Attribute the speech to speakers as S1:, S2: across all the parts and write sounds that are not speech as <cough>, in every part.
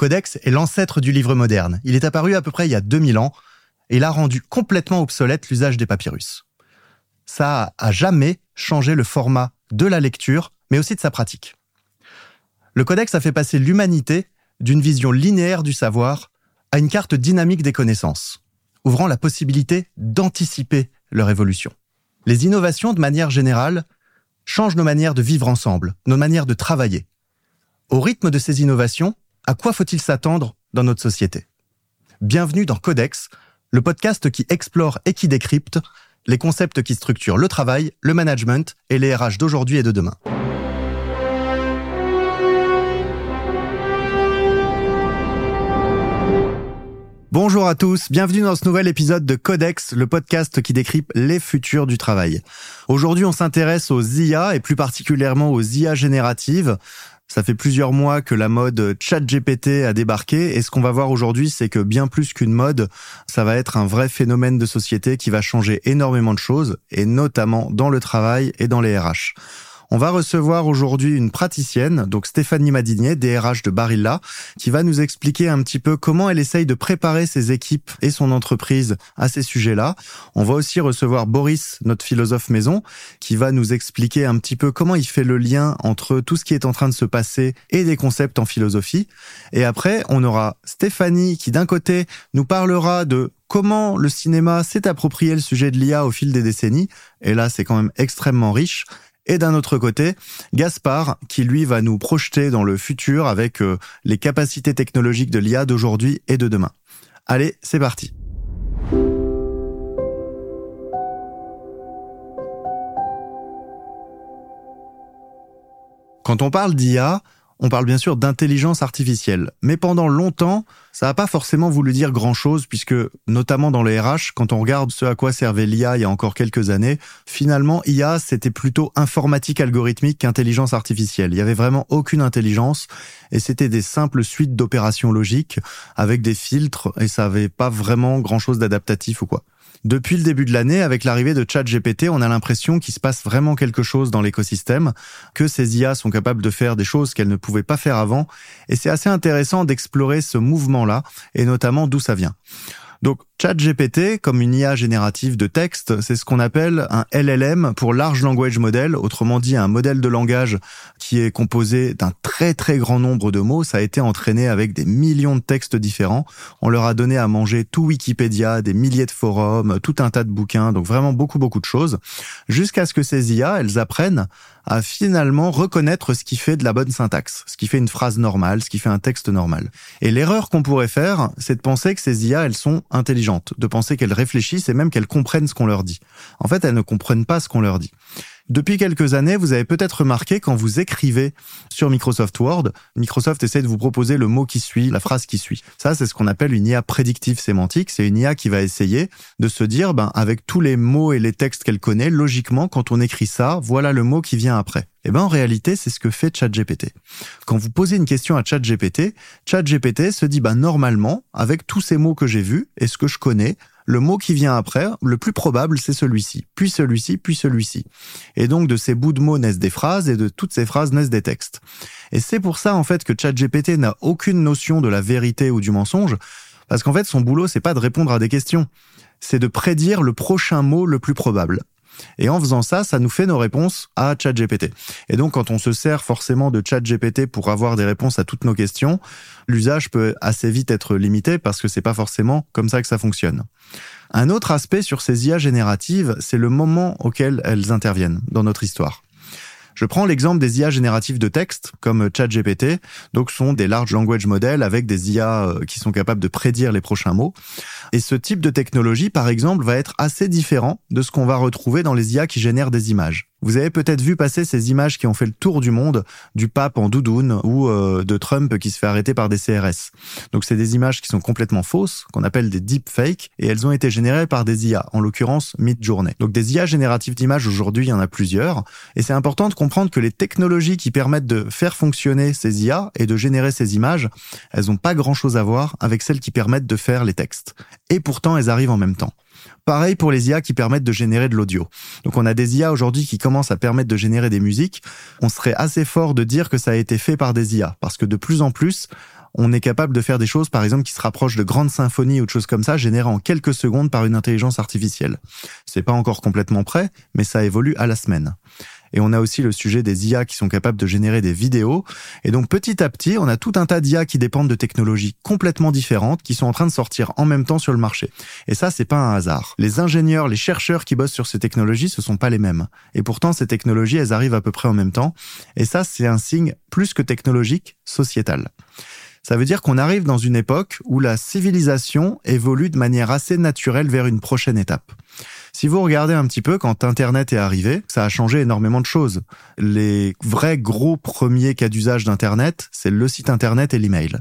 S1: Le codex est l'ancêtre du livre moderne. Il est apparu à peu près il y a 2000 ans et il a rendu complètement obsolète l'usage des papyrus. Ça a jamais changé le format de la lecture, mais aussi de sa pratique. Le codex a fait passer l'humanité d'une vision linéaire du savoir à une carte dynamique des connaissances, ouvrant la possibilité d'anticiper leur évolution. Les innovations, de manière générale, changent nos manières de vivre ensemble, nos manières de travailler. Au rythme de ces innovations, à quoi faut-il s'attendre dans notre société? Bienvenue dans Codex, le podcast qui explore et qui décrypte les concepts qui structurent le travail, le management et les RH d'aujourd'hui et de demain. Bonjour à tous, bienvenue dans ce nouvel épisode de Codex, le podcast qui décrypte les futurs du travail. Aujourd'hui, on s'intéresse aux IA et plus particulièrement aux IA génératives. Ça fait plusieurs mois que la mode ChatGPT a débarqué et ce qu'on va voir aujourd'hui, c'est que bien plus qu'une mode, ça va être un vrai phénomène de société qui va changer énormément de choses et notamment dans le travail et dans les RH. On va recevoir aujourd'hui une praticienne, donc Stéphanie Madinier, DRH de Barilla, qui va nous expliquer un petit peu comment elle essaye de préparer ses équipes et son entreprise à ces sujets-là. On va aussi recevoir Boris, notre philosophe maison, qui va nous expliquer un petit peu comment il fait le lien entre tout ce qui est en train de se passer et des concepts en philosophie. Et après, on aura Stéphanie qui d'un côté nous parlera de comment le cinéma s'est approprié le sujet de l'IA au fil des décennies. Et là, c'est quand même extrêmement riche. Et d'un autre côté, Gaspard, qui lui va nous projeter dans le futur avec euh, les capacités technologiques de l'IA d'aujourd'hui et de demain. Allez, c'est parti. Quand on parle d'IA, on parle bien sûr d'intelligence artificielle. Mais pendant longtemps, ça n'a pas forcément voulu dire grand-chose, puisque notamment dans les RH, quand on regarde ce à quoi servait l'IA il y a encore quelques années, finalement, IA, c'était plutôt informatique algorithmique qu'intelligence artificielle. Il n'y avait vraiment aucune intelligence, et c'était des simples suites d'opérations logiques avec des filtres, et ça n'avait pas vraiment grand-chose d'adaptatif ou quoi. Depuis le début de l'année, avec l'arrivée de ChatGPT, on a l'impression qu'il se passe vraiment quelque chose dans l'écosystème, que ces IA sont capables de faire des choses qu'elles ne pouvaient pas faire avant, et c'est assez intéressant d'explorer ce mouvement-là, et notamment d'où ça vient. Donc ChatGPT, comme une IA générative de texte, c'est ce qu'on appelle un LLM pour Large Language Model, autrement dit un modèle de langage qui est composé d'un très très grand nombre de mots. Ça a été entraîné avec des millions de textes différents. On leur a donné à manger tout Wikipédia, des milliers de forums, tout un tas de bouquins, donc vraiment beaucoup beaucoup de choses, jusqu'à ce que ces IA, elles apprennent à finalement reconnaître ce qui fait de la bonne syntaxe, ce qui fait une phrase normale, ce qui fait un texte normal. Et l'erreur qu'on pourrait faire, c'est de penser que ces IA, elles sont intelligentes de penser qu'elles réfléchissent et même qu'elles comprennent ce qu'on leur dit. En fait, elles ne comprennent pas ce qu'on leur dit. Depuis quelques années, vous avez peut-être remarqué quand vous écrivez sur Microsoft Word, Microsoft essaie de vous proposer le mot qui suit, la phrase qui suit. Ça, c'est ce qu'on appelle une IA prédictive sémantique. C'est une IA qui va essayer de se dire, ben, avec tous les mots et les textes qu'elle connaît, logiquement, quand on écrit ça, voilà le mot qui vient après. Eh ben, en réalité, c'est ce que fait ChatGPT. Quand vous posez une question à ChatGPT, ChatGPT se dit, ben, normalement, avec tous ces mots que j'ai vus et ce que je connais, le mot qui vient après, le plus probable, c'est celui-ci, puis celui-ci, puis celui-ci. Et donc de ces bouts de mots naissent des phrases et de toutes ces phrases naissent des textes. Et c'est pour ça en fait que ChatGPT n'a aucune notion de la vérité ou du mensonge, parce qu'en fait son boulot c'est pas de répondre à des questions, c'est de prédire le prochain mot le plus probable. Et en faisant ça, ça nous fait nos réponses à ChatGPT. Et donc, quand on se sert forcément de ChatGPT pour avoir des réponses à toutes nos questions, l'usage peut assez vite être limité parce que c'est pas forcément comme ça que ça fonctionne. Un autre aspect sur ces IA génératives, c'est le moment auquel elles interviennent dans notre histoire. Je prends l'exemple des IA génératives de texte, comme ChatGPT, donc sont des large language models avec des IA euh, qui sont capables de prédire les prochains mots. Et ce type de technologie, par exemple, va être assez différent de ce qu'on va retrouver dans les IA qui génèrent des images. Vous avez peut-être vu passer ces images qui ont fait le tour du monde du pape en doudoune ou euh, de Trump qui se fait arrêter par des CRS. Donc c'est des images qui sont complètement fausses, qu'on appelle des deepfakes, et elles ont été générées par des IA, en l'occurrence Midjourney. Donc des IA génératives d'images aujourd'hui, il y en a plusieurs, et c'est important de comprendre que les technologies qui permettent de faire fonctionner ces IA et de générer ces images, elles n'ont pas grand-chose à voir avec celles qui permettent de faire les textes. Et pourtant, elles arrivent en même temps. Pareil pour les IA qui permettent de générer de l'audio. Donc on a des IA aujourd'hui qui commencent à permettre de générer des musiques. On serait assez fort de dire que ça a été fait par des IA parce que de plus en plus, on est capable de faire des choses, par exemple, qui se rapprochent de grandes symphonies ou de choses comme ça, générées en quelques secondes par une intelligence artificielle. C'est pas encore complètement prêt, mais ça évolue à la semaine. Et on a aussi le sujet des IA qui sont capables de générer des vidéos. Et donc petit à petit, on a tout un tas d'IA qui dépendent de technologies complètement différentes qui sont en train de sortir en même temps sur le marché. Et ça, c'est pas un hasard. Les ingénieurs, les chercheurs qui bossent sur ces technologies, ce sont pas les mêmes. Et pourtant, ces technologies, elles arrivent à peu près en même temps. Et ça, c'est un signe plus que technologique, sociétal. Ça veut dire qu'on arrive dans une époque où la civilisation évolue de manière assez naturelle vers une prochaine étape. Si vous regardez un petit peu, quand Internet est arrivé, ça a changé énormément de choses. Les vrais gros premiers cas d'usage d'Internet, c'est le site Internet et l'email.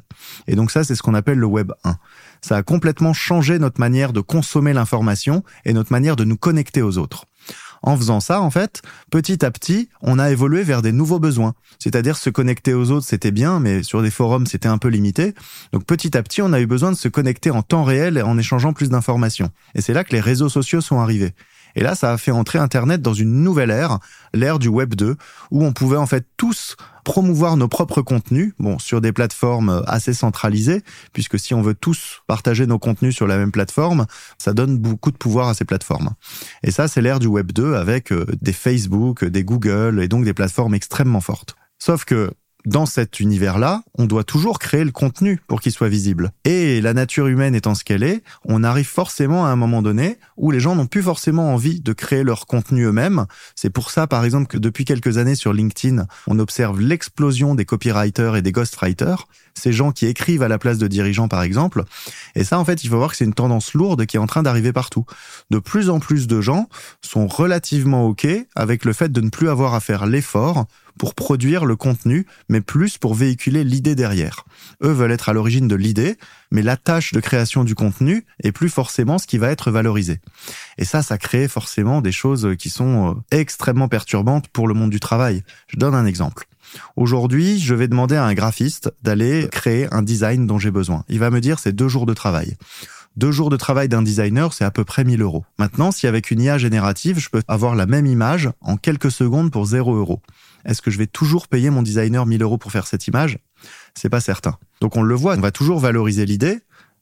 S1: Et donc ça, c'est ce qu'on appelle le Web 1. Ça a complètement changé notre manière de consommer l'information et notre manière de nous connecter aux autres. En faisant ça, en fait, petit à petit, on a évolué vers des nouveaux besoins. C'est-à-dire se connecter aux autres, c'était bien, mais sur des forums, c'était un peu limité. Donc petit à petit, on a eu besoin de se connecter en temps réel en échangeant plus d'informations. Et c'est là que les réseaux sociaux sont arrivés. Et là, ça a fait entrer Internet dans une nouvelle ère, l'ère du Web 2, où on pouvait en fait tous promouvoir nos propres contenus, bon, sur des plateformes assez centralisées, puisque si on veut tous partager nos contenus sur la même plateforme, ça donne beaucoup de pouvoir à ces plateformes. Et ça, c'est l'ère du Web 2 avec euh, des Facebook, des Google et donc des plateformes extrêmement fortes. Sauf que dans cet univers-là, on doit toujours créer le contenu pour qu'il soit visible. Et la nature humaine étant ce qu'elle est, on arrive forcément à un moment donné où les gens n'ont plus forcément envie de créer leur contenu eux-mêmes. C'est pour ça, par exemple, que depuis quelques années sur LinkedIn, on observe l'explosion des copywriters et des ghostwriters, ces gens qui écrivent à la place de dirigeants, par exemple. Et ça, en fait, il faut voir que c'est une tendance lourde qui est en train d'arriver partout. De plus en plus de gens sont relativement OK avec le fait de ne plus avoir à faire l'effort pour produire le contenu, mais plus pour véhiculer l'idée derrière. Eux veulent être à l'origine de l'idée, mais la tâche de création du contenu est plus forcément ce qui va être valorisé. Et ça, ça crée forcément des choses qui sont euh, extrêmement perturbantes pour le monde du travail. Je donne un exemple. Aujourd'hui, je vais demander à un graphiste d'aller créer un design dont j'ai besoin. Il va me dire c'est deux jours de travail. Deux jours de travail d'un designer, c'est à peu près 1000 euros. Maintenant, si avec une IA générative, je peux avoir la même image en quelques secondes pour 0 euros. Est-ce que je vais toujours payer mon designer 1000 euros pour faire cette image? C'est pas certain. Donc on le voit, on va toujours valoriser l'idée,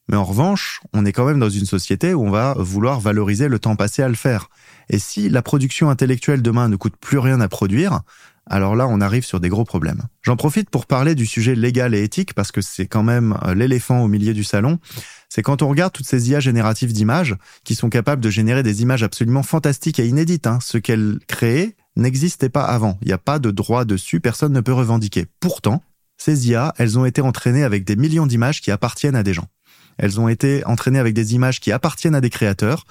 S1: mais en revanche, on est quand même dans une société où on va vouloir valoriser le temps passé à le faire. Et si la production intellectuelle demain ne coûte plus rien à produire, alors là, on arrive sur des gros problèmes. J'en profite pour parler du sujet légal et éthique parce que c'est quand même euh, l'éléphant au milieu du salon. C'est quand on regarde toutes ces IA génératives d'images qui sont capables de générer des images absolument fantastiques et inédites. Hein. Ce qu'elles créent n'existait pas avant. Il n'y a pas de droit dessus, personne ne peut revendiquer. Pourtant, ces IA, elles ont été entraînées avec des millions d'images qui appartiennent à des gens. Elles ont été entraînées avec des images qui appartiennent à des créateurs.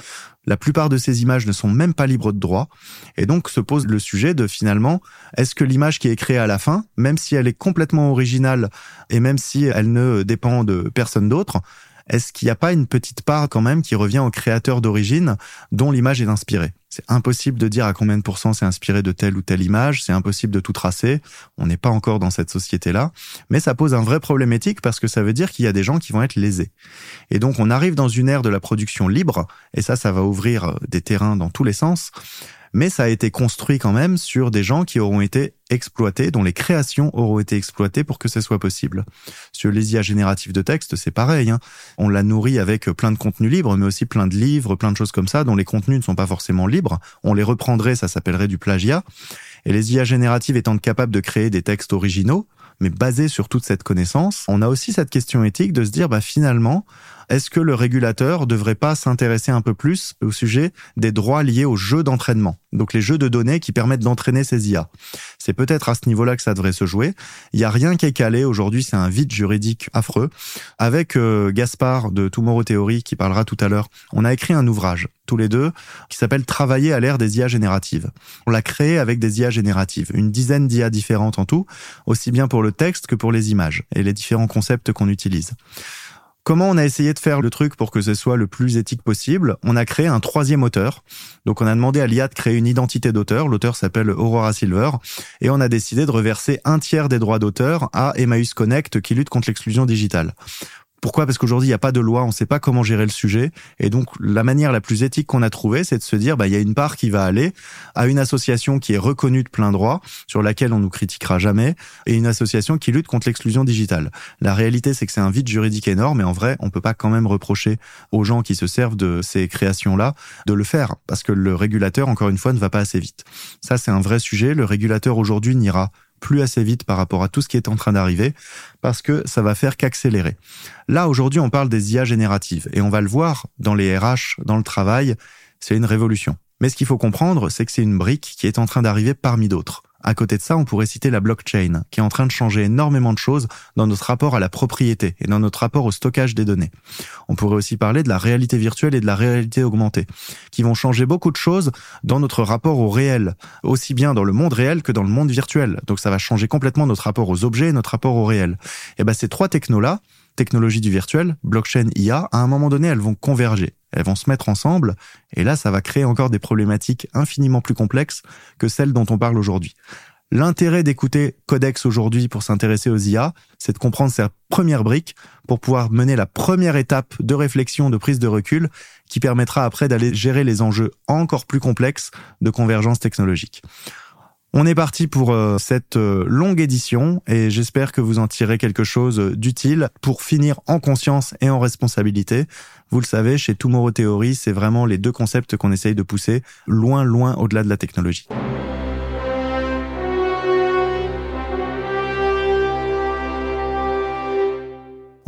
S1: La plupart de ces images ne sont même pas libres de droit. Et donc se pose le sujet de finalement, est-ce que l'image qui est créée à la fin, même si elle est complètement originale et même si elle ne dépend de personne d'autre, est-ce qu'il n'y a pas une petite part quand même qui revient au créateur d'origine dont l'image est inspirée? C'est impossible de dire à combien de pourcents c'est inspiré de telle ou telle image, c'est impossible de tout tracer, on n'est pas encore dans cette société-là, mais ça pose un vrai problème éthique parce que ça veut dire qu'il y a des gens qui vont être lésés. Et donc on arrive dans une ère de la production libre, et ça, ça va ouvrir des terrains dans tous les sens, mais ça a été construit quand même sur des gens qui auront été exploités, dont les créations auront été exploitées pour que ce soit possible. Sur les IA génératives de texte, c'est pareil. Hein. On l'a nourri avec plein de contenus libres, mais aussi plein de livres, plein de choses comme ça, dont les contenus ne sont pas forcément libres. On les reprendrait, ça s'appellerait du plagiat. Et les IA génératives étant capables de créer des textes originaux, mais basés sur toute cette connaissance, on a aussi cette question éthique de se dire, bah finalement, est-ce que le régulateur devrait pas s'intéresser un peu plus au sujet des droits liés aux jeux d'entraînement Donc les jeux de données qui permettent d'entraîner ces IA. C'est peut-être à ce niveau-là que ça devrait se jouer. Il y a rien qui est calé aujourd'hui, c'est un vide juridique affreux. Avec euh, Gaspard de Tomorrow Theory qui parlera tout à l'heure, on a écrit un ouvrage tous les deux qui s'appelle Travailler à l'ère des IA génératives. On l'a créé avec des IA génératives, une dizaine d'IA différentes en tout, aussi bien pour le texte que pour les images et les différents concepts qu'on utilise. Comment on a essayé de faire le truc pour que ce soit le plus éthique possible On a créé un troisième auteur. Donc on a demandé à l'IA de créer une identité d'auteur. L'auteur s'appelle Aurora Silver. Et on a décidé de reverser un tiers des droits d'auteur à Emmaüs Connect qui lutte contre l'exclusion digitale. Pourquoi? Parce qu'aujourd'hui, il n'y a pas de loi, on ne sait pas comment gérer le sujet. Et donc, la manière la plus éthique qu'on a trouvée, c'est de se dire, bah, il y a une part qui va aller à une association qui est reconnue de plein droit, sur laquelle on nous critiquera jamais, et une association qui lutte contre l'exclusion digitale. La réalité, c'est que c'est un vide juridique énorme, et en vrai, on peut pas quand même reprocher aux gens qui se servent de ces créations-là de le faire, parce que le régulateur, encore une fois, ne va pas assez vite. Ça, c'est un vrai sujet. Le régulateur aujourd'hui n'ira plus assez vite par rapport à tout ce qui est en train d'arriver, parce que ça va faire qu'accélérer. Là, aujourd'hui, on parle des IA génératives, et on va le voir dans les RH, dans le travail, c'est une révolution. Mais ce qu'il faut comprendre, c'est que c'est une brique qui est en train d'arriver parmi d'autres. À côté de ça, on pourrait citer la blockchain, qui est en train de changer énormément de choses dans notre rapport à la propriété et dans notre rapport au stockage des données. On pourrait aussi parler de la réalité virtuelle et de la réalité augmentée, qui vont changer beaucoup de choses dans notre rapport au réel, aussi bien dans le monde réel que dans le monde virtuel. Donc ça va changer complètement notre rapport aux objets et notre rapport au réel. Et ben ces trois technos-là, technologie du virtuel, blockchain, IA, à un moment donné, elles vont converger elles vont se mettre ensemble, et là, ça va créer encore des problématiques infiniment plus complexes que celles dont on parle aujourd'hui. L'intérêt d'écouter Codex aujourd'hui pour s'intéresser aux IA, c'est de comprendre ces premières briques pour pouvoir mener la première étape de réflexion, de prise de recul, qui permettra après d'aller gérer les enjeux encore plus complexes de convergence technologique. On est parti pour euh, cette euh, longue édition et j'espère que vous en tirez quelque chose d'utile pour finir en conscience et en responsabilité. Vous le savez, chez Tomorrow Theory, c'est vraiment les deux concepts qu'on essaye de pousser loin, loin au-delà de la technologie.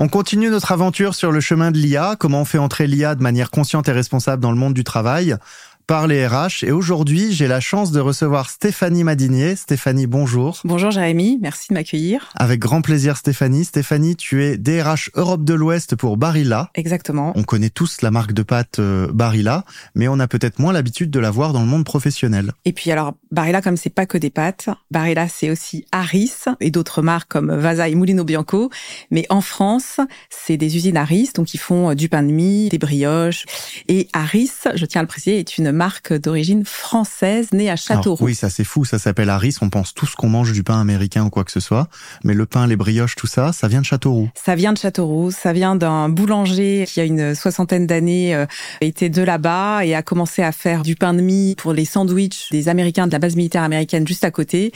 S1: On continue notre aventure sur le chemin de l'IA, comment on fait entrer l'IA de manière consciente et responsable dans le monde du travail par les RH. Et aujourd'hui, j'ai la chance de recevoir Stéphanie Madinier. Stéphanie, bonjour.
S2: Bonjour Jérémy, merci de m'accueillir.
S1: Avec grand plaisir Stéphanie. Stéphanie, tu es DRH Europe de l'Ouest pour Barilla.
S2: Exactement.
S1: On connaît tous la marque de pâtes euh, Barilla, mais on a peut-être moins l'habitude de la voir dans le monde professionnel.
S2: Et puis alors, Barilla, comme c'est pas que des pâtes, Barilla c'est aussi Harris et d'autres marques comme Vaza et Moulino Bianco. Mais en France, c'est des usines Harris, donc ils font euh, du pain de mie, des brioches. Et Harris, je tiens à le préciser, est une marque d'origine française née à Châteauroux.
S1: oui, ça c'est fou, ça s'appelle Harris. On pense tous qu'on mange du pain américain ou quoi que ce soit, mais le pain, les brioches, tout ça, ça vient de Châteauroux.
S2: Ça vient de Châteauroux, ça vient d'un boulanger qui a une soixantaine d'années euh, était de là-bas et a commencé à faire du pain de mie pour les sandwichs des Américains de la base militaire américaine juste à côté.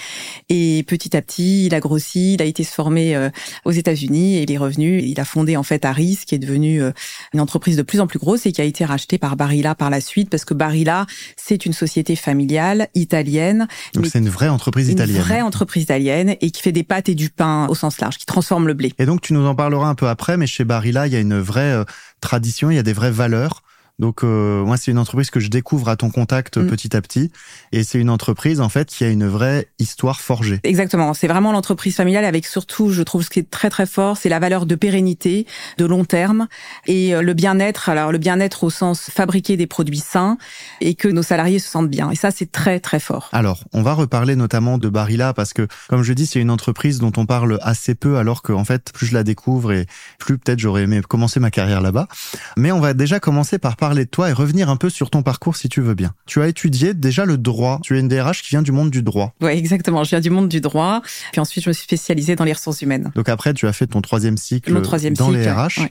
S2: Et petit à petit, il a grossi, il a été se former euh, aux États-Unis et il est revenu. Il a fondé en fait Harris, qui est devenu euh, une entreprise de plus en plus grosse et qui a été rachetée par Barilla par la suite parce que Barilla c'est une société familiale italienne.
S1: Donc c'est une vraie entreprise italienne.
S2: Une vraie entreprise italienne et qui fait des pâtes et du pain au sens large, qui transforme le blé.
S1: Et donc tu nous en parleras un peu après, mais chez Barilla, il y a une vraie euh, tradition, il y a des vraies valeurs. Donc euh, moi c'est une entreprise que je découvre à ton contact mm. petit à petit et c'est une entreprise en fait qui a une vraie histoire forgée.
S2: Exactement, c'est vraiment l'entreprise familiale avec surtout je trouve ce qui est très très fort, c'est la valeur de pérennité, de long terme et euh, le bien-être. Alors le bien-être au sens fabriquer des produits sains et que nos salariés se sentent bien et ça c'est très très fort.
S1: Alors, on va reparler notamment de Barilla parce que comme je dis, c'est une entreprise dont on parle assez peu alors qu'en fait, plus je la découvre et plus peut-être j'aurais aimé commencer ma carrière là-bas. Mais on va déjà commencer par parler de toi et revenir un peu sur ton parcours si tu veux bien. Tu as étudié déjà le droit. Tu es une DRH qui vient du monde du droit.
S2: Oui, exactement. Je viens du monde du droit. Puis ensuite, je me suis spécialisée dans les ressources humaines.
S1: Donc après, tu as fait ton troisième cycle dans les RH.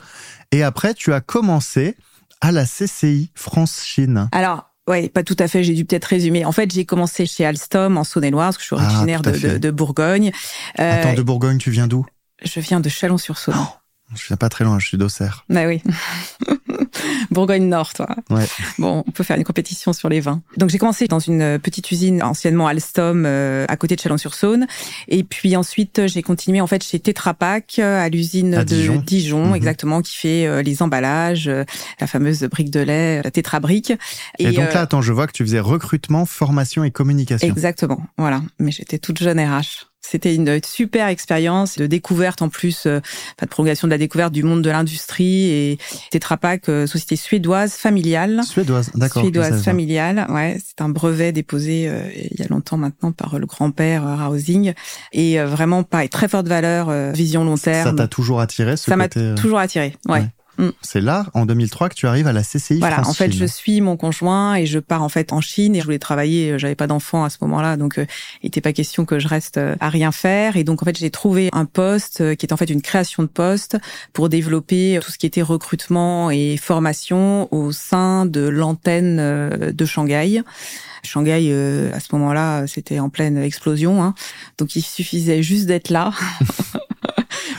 S1: Et après, tu as commencé à la CCI France-Chine.
S2: Alors, oui, pas tout à fait. J'ai dû peut-être résumer. En fait, j'ai commencé chez Alstom en Saône-et-Loire, parce que je suis ah, originaire de, de, Bourgogne.
S1: Euh, Attends, de Bourgogne, tu viens d'où?
S2: Je viens de Chalon-sur-Saône. Oh,
S1: je viens pas très loin, je suis d'Auxerre.
S2: Bah oui. <laughs> Bourgogne Nord, toi.
S1: Ouais.
S2: Bon, on peut faire une compétition sur les vins. Donc j'ai commencé dans une petite usine anciennement Alstom euh, à côté de Chalon-sur-Saône, et puis ensuite j'ai continué en fait chez Tetra Pak à l'usine de Dijon, mhm. exactement, qui fait euh, les emballages, euh, la fameuse brique de lait, la Tetra Brique.
S1: Et, donc là, attends, je vois que tu faisais recrutement, formation et communication.
S2: Exactement, voilà. Mais j'étais toute jeune RH. C'était une super expérience de découverte en plus, euh, de prolongation de la découverte du monde de l'industrie et Tetra Pak, euh, société suédoise familiale.
S1: Suédoise, d'accord.
S2: Suédoise familiale, ouais. C'est un brevet déposé euh, il y a longtemps maintenant par le grand-père Rausing et vraiment pareil, très forte valeur, vision long terme.
S1: Ça t'a toujours attiré ce
S2: Ça m'a toujours attiré, ouais. Mm.
S1: C'est là, en 2003, que tu arrives à la CCI
S2: Voilà,
S1: France
S2: en fait,
S1: Chine.
S2: je suis mon conjoint et je pars en fait en Chine et je voulais travailler. euh, J'avais pas d'enfant à ce moment-là, donc euh, il n'était pas question que je reste euh, à rien faire. Et donc en fait, j'ai trouvé un poste qui est en fait une création de poste pour développer tout ce qui était recrutement et formation au sein de l'antenne de Shanghai. Shanghai, euh, à ce moment-là, c'était en pleine explosion, hein. donc il suffisait juste d'être là, <laughs>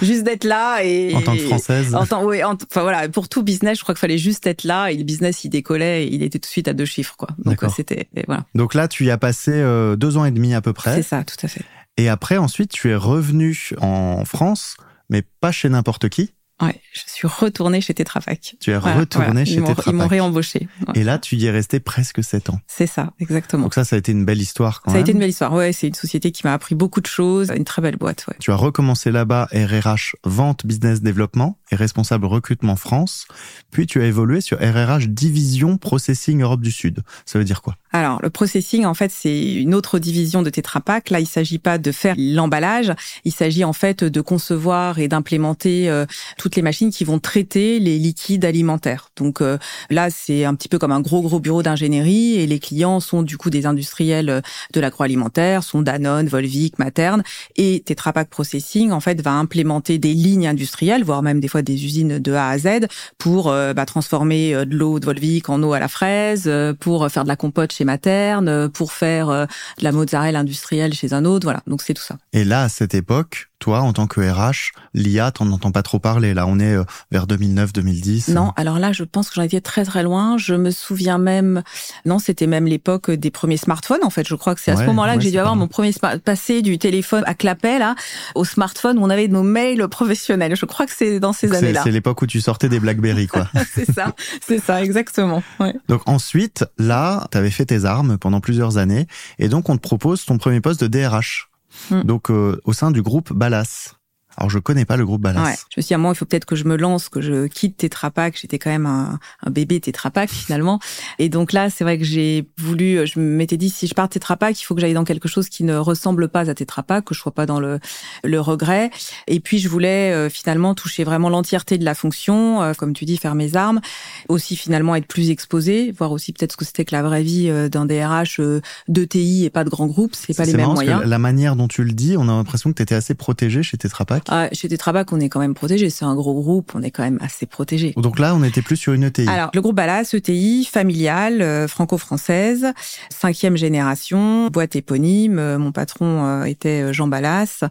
S2: juste d'être là et
S1: En tant que française.
S2: en tant- oui, en- enfin voilà, pour tout business, je crois qu'il fallait juste être là et le business il décollait, et il était tout de suite à deux chiffres quoi. Donc c'était voilà,
S1: Donc là, tu y as passé euh, deux ans et demi à peu près.
S2: c'est ça, tout à fait.
S1: Et après, ensuite, tu es revenu en France, mais pas chez n'importe qui.
S2: Ouais, je suis retournée chez Tetra Pak.
S1: Tu es
S2: Voilà,
S1: retourné
S2: voilà.
S1: chez Tetra
S2: Ils m'ont réembauché. Ouais.
S1: Et là, tu y es resté presque sept ans.
S2: C'est ça, exactement.
S1: Donc ça, ça a été une belle histoire quand
S2: ça a
S1: même.
S2: été une belle histoire. Ouais, c'est une société qui m'a appris beaucoup de choses, une très belle boîte. Ouais.
S1: Tu as recommencé là-bas RRH Vente Business Développement et responsable recrutement France. Puis tu as évolué sur RRH Division Processing Europe du Sud. Ça veut dire quoi?
S2: Alors, le processing, en fait, c'est une autre division de Tetra Pak. Là, il s'agit pas de faire l'emballage. Il s'agit, en fait, de concevoir et d'implémenter euh, toutes les machines qui vont traiter les liquides alimentaires. Donc euh, là, c'est un petit peu comme un gros, gros bureau d'ingénierie et les clients sont, du coup, des industriels euh, de l'agroalimentaire, sont Danone, Volvic, Materne. Et Tetra Pak Processing, en fait, va implémenter des lignes industrielles, voire même des fois des usines de A à Z pour bah, transformer de l'eau de Volvic en eau à la fraise, pour faire de la compote chez Materne, euh, pour faire euh, de la mozzarella industrielle chez un autre, voilà. Donc c'est tout ça.
S1: Et là, à cette époque, toi, en tant que RH, l'IA, t'en entends pas trop parler. Là, on est euh, vers 2009-2010.
S2: Non, alors là, je pense que j'en étais très très loin. Je me souviens même, non, c'était même l'époque des premiers smartphones. En fait, je crois que c'est à
S1: Ouais,
S2: ce moment-là
S1: ouais,
S2: que j'ai dû avoir mon premier smart- passé du téléphone à clapet là au smartphone où on avait nos mails professionnels. Je crois que c'est dans ces années-là.
S1: c'est l'époque où tu sortais des BlackBerry, quoi. <laughs>
S2: c'est ça, c'est ça, exactement. Ouais.
S1: donc ensuite, là, tu avais fait tes armes pendant plusieurs années, et donc on te propose ton premier poste de DRH.
S2: Hmm.
S1: Donc euh, au sein du groupe Ballas. Alors je connais pas le groupe Ballas.
S2: Ouais. Je me suis dit, à moi, il faut peut-être que je me lance, que je quitte Tetra Pak. J'étais quand même un, un bébé Tetra Pak, finalement. Et donc là, c'est vrai que j'ai voulu, je m'étais dit, si je pars Tetra Pak, il faut que j'aille dans quelque chose qui ne ressemble pas à Tetra Pak, que je sois pas dans le, le regret. Et puis, je voulais euh, finalement toucher vraiment l'entièreté de la fonction, euh, comme tu dis, faire mes armes. Aussi, finalement, être plus exposé, voir aussi peut-être ce que c'était que la vraie vie euh, d'un DRH euh, de TI et pas de grand groupe. C'est pas les mêmes moyens.
S1: la manière dont tu le dis, on a l'impression que tu étais assez protégé chez Tetra Pak.
S2: Ah, chez Tetra Pak, on est quand même protégé. C'est un gros groupe, on est quand même assez protégé.
S1: Donc là, on était plus sur une ETI.
S2: Alors, le groupe Ballas, ETI, familiale, euh, franco-française, cinquième génération, boîte éponyme. Euh, mon patron euh, était Jean Ballas.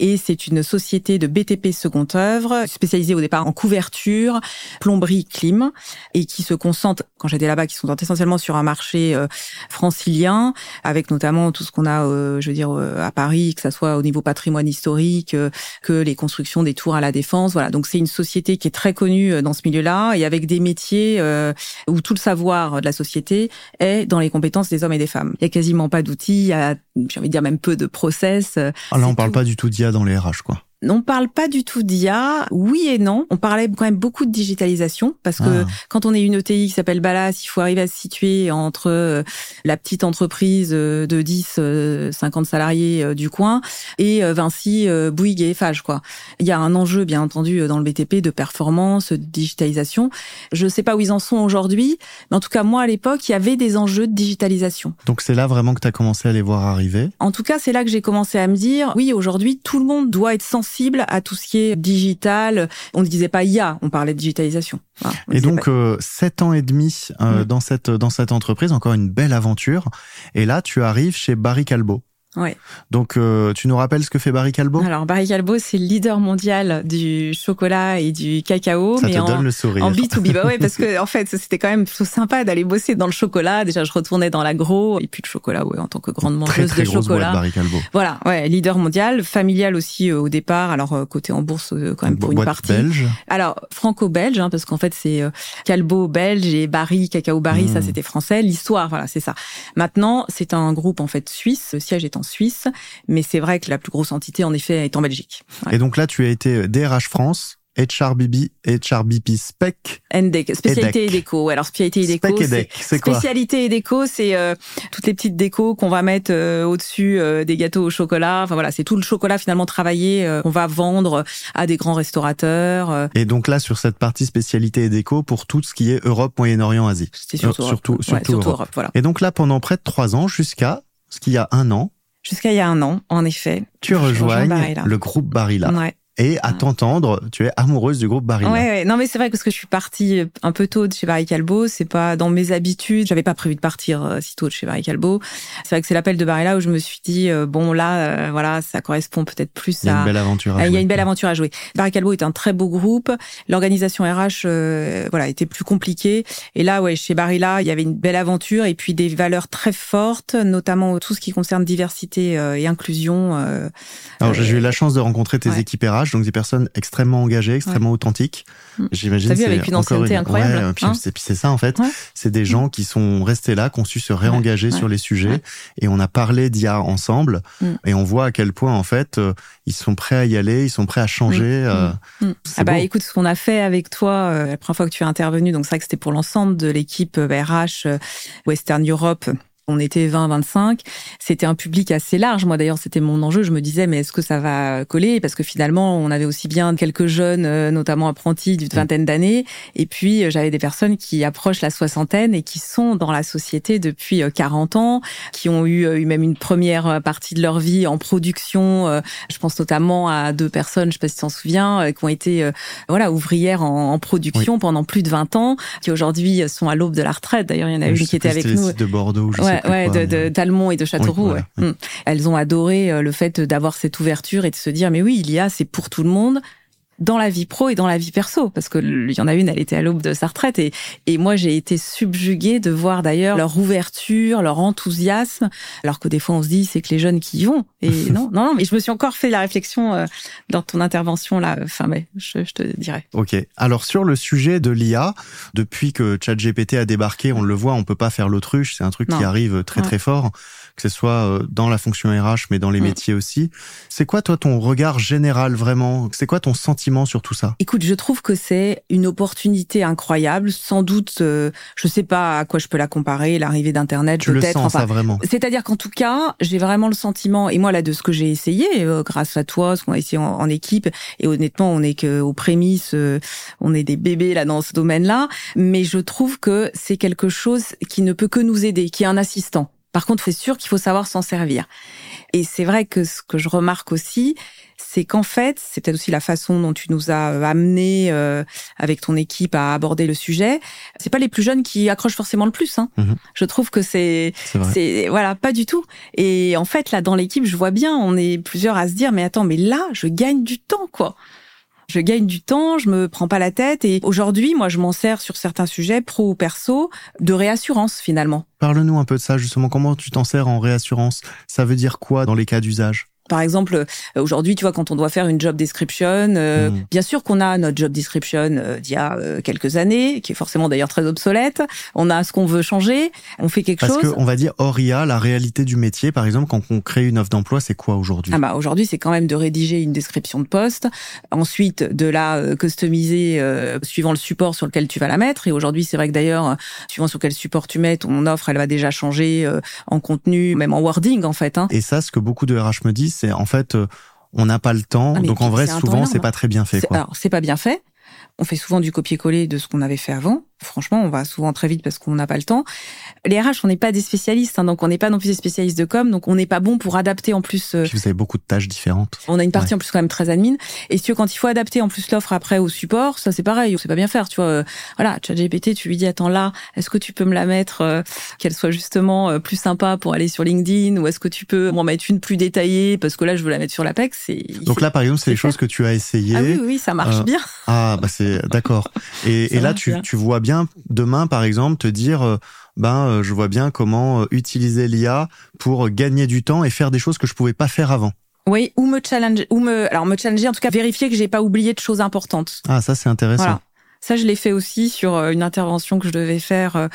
S2: Et c'est une société de BTP second œuvre, spécialisée au départ en couverture, plomberie, clim, et qui se concentre, quand j'étais là-bas, qui sont essentiellement sur un marché euh, francilien, avec notamment tout ce qu'on a, je veux dire, à Paris, que ça soit au niveau patrimoine historique, euh, les constructions des tours à la défense. Voilà, donc c'est une société qui est très connue euh, dans ce milieu-là et avec des métiers euh, où tout le savoir de la société est dans les compétences des hommes et des femmes. Il y a quasiment pas d'outils, il y a, j'ai envie de dire même peu de process. euh,
S1: Ah, là, on parle
S2: tout.
S1: pas du tout d'IA dans les RH, quoi.
S2: On parle pas du tout d'IA, oui et non. On parlait quand même beaucoup de digitalisation parce que
S1: Ah.
S2: quand on est une ETI qui s'appelle Ballas, il faut arriver à se situer entre euh, la petite entreprise euh, de 10, euh, 50 salariés euh, du coin et Vinci, Bouygues et Eiffage, quoi. Il y a un enjeu, bien entendu, dans le BTP de performance, de digitalisation. Je sais pas où ils en sont aujourd'hui, mais en tout cas, moi, à l'époque, il y avait des enjeux de digitalisation.
S1: Donc c'est là vraiment que tu as commencé à les voir arriver?
S2: En tout cas, c'est là que j'ai commencé à me dire, oui, aujourd'hui, tout le monde doit être sensible à tout ce qui est digital. On ne disait pas IA, on parlait de digitalisation. Voilà,
S1: Et donc euh, sept ans et demi euh,
S2: Mm.
S1: dans cette dans cette entreprise, encore une belle aventure. Et là, tu arrives chez Barry Calbo.
S2: Ouais.
S1: Donc euh, tu nous rappelles ce que fait Barry Calbo
S2: Alors, Barry Calbo, c'est le leader mondial du chocolat et du cacao,
S1: Ça
S2: mais
S1: te
S2: en,
S1: donne le sourire.
S2: en B2B. Bah ouais, parce que en fait, c'était quand même plutôt sympa d'aller bosser dans le chocolat. Déjà, je retournais dans l'agro et puis le chocolat, ouais, en tant que grande
S1: très
S2: mangeuse
S1: très
S2: de
S1: grosse
S2: chocolat.
S1: boîte Barry Calbo.
S2: Voilà, ouais, leader mondial, familial aussi euh, au départ. Alors euh, côté en bourse euh, quand même pour une
S1: boîte
S2: partie.
S1: belge.
S2: Alors franco-belge, hein, parce qu'en fait c'est euh, Calbo belge et Barry, Cacao Barry, ça
S1: Mm.
S2: c'était français. L'histoire, voilà, c'est ça. Maintenant, c'est un groupe en fait suisse. Le siège est en Suisse, mais c'est vrai que la plus grosse entité en effet est en Belgique. Ouais.
S1: Et donc là, tu as été DRH France, HRBB, HRBP Spec.
S2: NDEC, spécialité et déco. Alors spécialité et déco,
S1: c'est quoi
S2: Spécialité et déco, c'est euh, toutes les petites décos qu'on va mettre euh, au-dessus euh, des gâteaux au chocolat. Enfin voilà, c'est tout le chocolat finalement travaillé qu'on va vendre à des grands restaurateurs.
S1: Et donc là, sur cette partie spécialité et déco, pour tout ce qui est Europe, Moyen-Orient, Asie.
S2: C'est surtout, surtout, surtout, Europe. voilà.
S1: Et donc là, pendant près de trois ans, jusqu'à ce qu'il y a un an.
S2: Jusqu'à il y a un an, en effet.
S1: Tu rejoignes le groupe Barilla.
S2: Ouais.
S1: Et à t'entendre, tu es amoureuse du groupe Barilla.
S2: Ouais, ouais. non mais c'est vrai parce que je suis partie un peu tôt de chez Barry Calbo. C'est pas dans mes habitudes. J'avais pas prévu de partir euh, si tôt de chez Barry Calbo. C'est vrai que c'est l'appel de Barilla où je me suis dit euh, bon là, euh, voilà, ça correspond peut-être plus
S1: à. Il y
S2: a
S1: une belle aventure. À jouer.
S2: Il y a une belle aventure à jouer. Barry Calbo est un très beau groupe. L'organisation RH, voilà, était plus compliquée. Et là, ouais, chez Barilla, il y avait une belle aventure et puis des valeurs très fortes, notamment tout ce qui concerne diversité et inclusion.
S1: Alors j'ai eu la chance de rencontrer tes équipes RH donc des personnes extrêmement engagées, extrêmement authentiques.
S2: Mm. J'imagine. T'as vu avec une ancienneté incroyable.
S1: Ouais, hein c'est ça en fait. C'est des gens qui sont restés là, qui ont su se réengager sur les sujets, et on a parlé d'IA ensemble, mm. et on voit à quel point en fait euh, ils sont prêts à y aller, ils sont prêts à changer. Euh,
S2: ah bah écoute, ce qu'on a fait avec toi euh, la première fois que tu es intervenu, donc c'est vrai que c'était pour l'ensemble de l'équipe RH Western Europe on était 20-25. C'était un public assez large. Moi, d'ailleurs, c'était mon enjeu. Je me disais, mais est-ce que ça va coller? Parce que finalement, on avait aussi bien quelques jeunes, euh, notamment apprentis d'une vingtaine d'années. Et puis, euh, j'avais des personnes qui approchent la soixantaine et qui sont dans la société depuis 40 euh, ans, qui ont eu, même une première partie de leur vie en production. Je pense notamment à deux personnes, je sais pas si tu t'en souviens, qui ont été voilà ouvrières en, production pendant plus de 20 ans, qui aujourd'hui sont à l'aube de la retraite. D'ailleurs, il y en a une qui était avec nous.
S1: de Bordeaux,
S2: ouais, de, de d'Almont et de Châteauroux. Hmm. Elles ont adoré euh, le fait d'avoir cette ouverture et de se dire mais oui, il y a, c'est pour tout le monde dans la vie pro et dans la vie perso parce que il y en a une elle était à l'aube de sa retraite et et moi j'ai été subjuguée de voir d'ailleurs leur ouverture leur enthousiasme alors que des fois on se dit c'est que les jeunes qui y vont et <laughs> non non non mais je me suis encore fait la réflexion euh, dans ton intervention là enfin mais je, je te dirais
S1: ok. Alors sur le sujet de l'IA depuis que ChatGPT a débarqué on le voit on peut pas faire l'autruche c'est un truc qui arrive très très fort que ce soit euh, dans la fonction RH, mais dans les mm. métiers aussi. C'est quoi, toi, ton regard général vraiment? C'est quoi ton sentiment sur tout ça?
S2: Écoute, je trouve que c'est une opportunité incroyable. Sans doute, euh, je sais pas à quoi je peux la comparer, l'arrivée d'Internet,
S1: peut-être. Le sens, ça vraiment.
S2: C'est-à-dire qu'en tout cas, j'ai vraiment le sentiment, et moi là, de ce que j'ai essayé, euh, grâce à toi, ce qu'on a essayé en, équipe, et honnêtement, on est que aux prémices, on est des bébés là dans ce domaine-là, mais je trouve que c'est quelque chose qui ne peut que nous aider, qui est un assistant. Par contre, c'est sûr qu'il faut savoir s'en servir. Et c'est vrai que ce que je remarque aussi, c'est qu'en fait, c'est peut-être aussi la façon dont tu nous as euh, amené euh, avec ton équipe à aborder le sujet. C'est pas les plus jeunes qui accrochent forcément le plus. Hein. Mhm. Je trouve que c'est, c'est voilà, pas du tout. Et en fait, là, dans l'équipe, je vois bien, on est plusieurs à se dire, mais attends, mais là, je gagne du temps, quoi je gagne du temps, je me prends pas la tête et aujourd'hui, moi, je m'en sers sur certains sujets, pro ou perso, de réassurance finalement.
S1: Parle-nous un peu de ça justement. Comment tu t'en sers en réassurance? Ça veut dire quoi dans les cas d'usage?
S2: Par exemple, euh, aujourd'hui, tu vois, quand on doit faire une job description, euh, hmm. bien sûr qu'on a notre job description euh, d'il y a quelques années, qui est forcément d'ailleurs très obsolète. On a ce qu'on veut changer, on fait quelque chose.
S1: Parce qu'on va dire hors IA, la réalité du métier, par exemple, quand on crée une offre d'emploi, c'est quoi aujourd'hui?
S2: Ah bah aujourd'hui, c'est quand même de rédiger une description de poste, ensuite de la customiser suivant le support sur lequel tu vas la mettre. Et aujourd'hui, c'est vrai que d'ailleurs, suivant sur quel support tu mets, ton offre, elle va déjà changer en contenu, même en wording en fait. Hein.
S1: Et ça, ce que beaucoup de RH me disent c'est en fait euh, on n'a pas le temps. Ah, donc en vrai, souvent, c'est pas très bien fait. Quoi.
S2: Alors, c'est pas bien fait. On fait souvent du copier-coller de ce qu'on avait fait avant. Franchement, on va souvent très vite parce qu'on n'a pas le temps. Les RH, on n'est pas des spécialistes, hein, donc on n'est pas non plus des spécialistes de com, donc on n'est pas bon pour adapter en plus.
S1: Euh, vous avez beaucoup de tâches différentes.
S2: On a une partie en plus quand même très admin. Et si tu veux, quand il faut adapter en plus l'offre après au support, ça c'est pareil, on sait pas bien faire. Tu vois, euh, voilà, ChatGPT, tu lui dis attends là, est-ce que tu peux me la mettre euh, qu'elle soit justement plus sympa pour aller sur LinkedIn, ou est-ce que tu peux m'en mettre une plus détaillée parce que là je veux la mettre sur l'Apex.
S1: Donc là par exemple, c'est les choses que tu as essayées. Ah
S2: oui oui, ça marche bien.
S1: Ah bah c'est d'accord. <laughs> Et, et là tu, tu vois bien demain par exemple, te dire, euh, ben, euh, je vois bien comment euh, utiliser l'IA pour gagner du temps et faire des choses que je pouvais pas faire avant.
S2: Oui, ou me challenger, ou me, alors me challenger, en tout cas vérifier que j'ai pas oublié de choses importantes.
S1: Ah, ça c'est intéressant.
S2: Ça, je l'ai fait aussi sur euh, une intervention que je devais faire euh,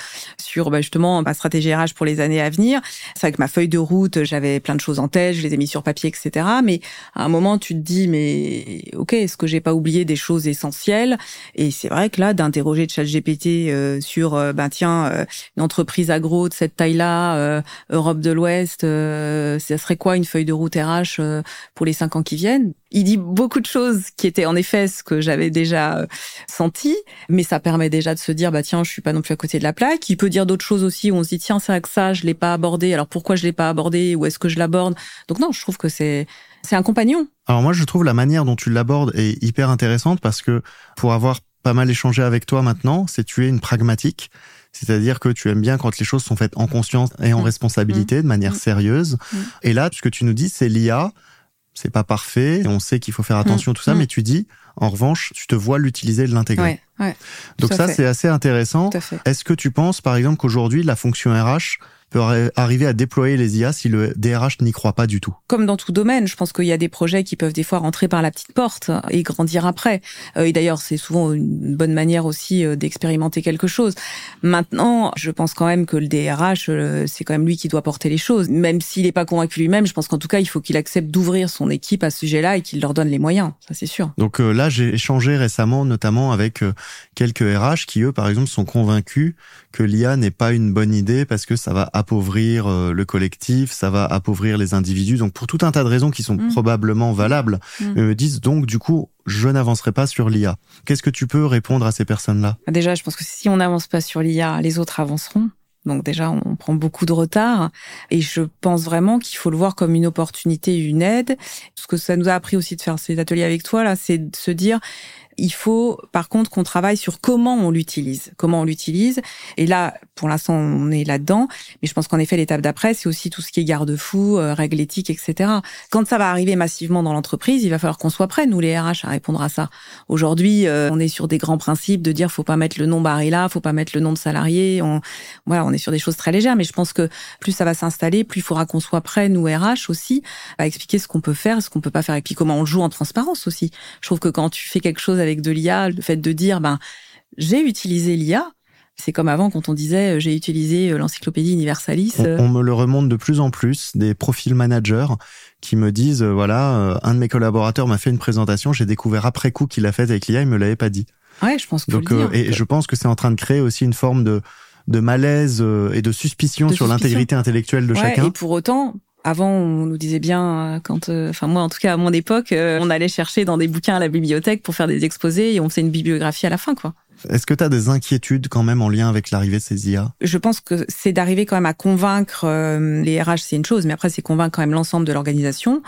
S2: sur bah, justement ma stratégie RH pour les années à venir. C'est vrai que ma feuille de route, j'avais plein de choses en tête, je les ai mis sur papier, etc. Mais à un moment, tu te dis, mais ok, est-ce que j'ai pas oublié des choses essentielles? Et c'est vrai que là, d'interroger ChatGPT euh, sur, ben tiens, une entreprise agro de cette taille-là, Europe de l'Ouest, ça serait quoi une feuille de route RH pour les cinq ans qui viennent? Il dit beaucoup de choses qui étaient en effet ce que j'avais déjà senti, mais ça permet déjà de se dire bah tiens, je suis pas non plus à côté de la plaque. Il peut dire d'autres choses aussi où on se dit tiens, c'est vrai que ça, je l'ai pas abordé. Alors pourquoi je l'ai pas abordé? Où est-ce que je l'aborde? Donc non, je trouve que c'est c'est un compagnon.
S1: Alors moi, je trouve la manière dont tu l'abordes est hyper intéressante parce que pour avoir pas mal échangé avec toi maintenant, c'est tu es une pragmatique. C'est-à-dire que tu aimes bien quand les choses sont faites en conscience et en mmh. responsabilité, de manière mmh. sérieuse. Mmh. Et là, ce que tu nous dis, c'est l'IA. C'est pas parfait. On sait qu'il faut faire attention, tout ça, mais tu dis, en revanche, tu te vois l'utiliser et l'intégrer. Donc ça, c'est assez intéressant. Est-ce que tu penses, par exemple, qu'aujourd'hui, la fonction RH peut arriver à déployer les IA si le DRH n'y croit pas du tout.
S2: Comme dans tout domaine, je pense qu'il y a des projets qui peuvent des fois rentrer par la petite porte et grandir après. Euh, et d'ailleurs, c'est souvent une bonne manière aussi euh, d'expérimenter quelque chose. Maintenant, je pense quand même que le DRH, euh, c'est quand même lui qui doit porter les choses. Même s'il n'est pas convaincu lui-même, je pense qu'en tout cas, il faut qu'il accepte d'ouvrir son équipe à ce sujet-là et qu'il leur donne les moyens. Ça, c'est sûr.
S1: Donc là, j'ai échangé récemment, notamment avec quelques RH qui, eux, par exemple, sont convaincus que l'IA n'est pas une bonne idée parce que ça va appauvrir euh, le collectif, ça va appauvrir les individus. Donc pour tout un tas de raisons qui sont mm. probablement valables, mm. me disent donc du coup je n'avancerai pas sur l'IA. Qu'est-ce que tu peux répondre à ces personnes-là?
S2: Bah, Déjà, je pense que si on n'avance pas sur l'IA, les autres avanceront. Donc déjà, on prend beaucoup de retard et je pense vraiment qu'il faut le voir comme une opportunité, une aide. Ce que ça nous a appris aussi de faire ces ateliers avec toi là, c'est de se dire il faut par contre qu'on travaille sur comment on l'utilise, comment on l'utilise. Et là, pour l'instant, on est là-dedans. Mais je pense qu'en effet, l'étape d'après, c'est aussi tout ce qui est garde-fou, euh, règles éthiques, etc. Quand ça va arriver massivement dans l'entreprise, il va falloir qu'on soit prêts, nous les RH, à répondre à ça. Aujourd'hui, euh, on est sur des grands principes de dire faut pas mettre le nom barré là, faut pas mettre le nom de salarié. On, voilà, on est sur des choses très légères. Mais je pense que plus ça va s'installer, plus il faudra qu'on soit prêts, nous RH aussi, à expliquer ce qu'on peut faire, ce qu'on peut pas faire, et puis comment on joue en transparence aussi. Je trouve que quand tu fais quelque chose avec de l'IA, le fait de dire ben j'ai utilisé l'IA, c'est comme avant quand on disait euh, j'ai utilisé euh, l'encyclopédie Universalis.
S1: On, on, me le remonte de plus en plus des profils managers qui me disent euh, voilà un de mes collaborateurs m'a fait une présentation, j'ai découvert après coup qu'il l'a faite avec l'IA, il me l'avait pas dit.
S2: Ouais, je pense que
S1: Donc et je pense que c'est en train de créer aussi une forme de de malaise et de suspicion sur l'intégrité intellectuelle de chacun.
S2: Et pour autant, avant, on nous disait bien, quand, enfin moi en tout cas à mon époque, on allait chercher dans des bouquins à la bibliothèque pour faire des exposés et on faisait une bibliographie à la fin, quoi.
S1: Est-ce que tu as des inquiétudes quand même en lien avec l'arrivée de ces IA
S2: Je pense que c'est d'arriver quand même à convaincre euh, les RH, c'est une chose, mais après c'est convaincre quand même l'ensemble de l'organisation.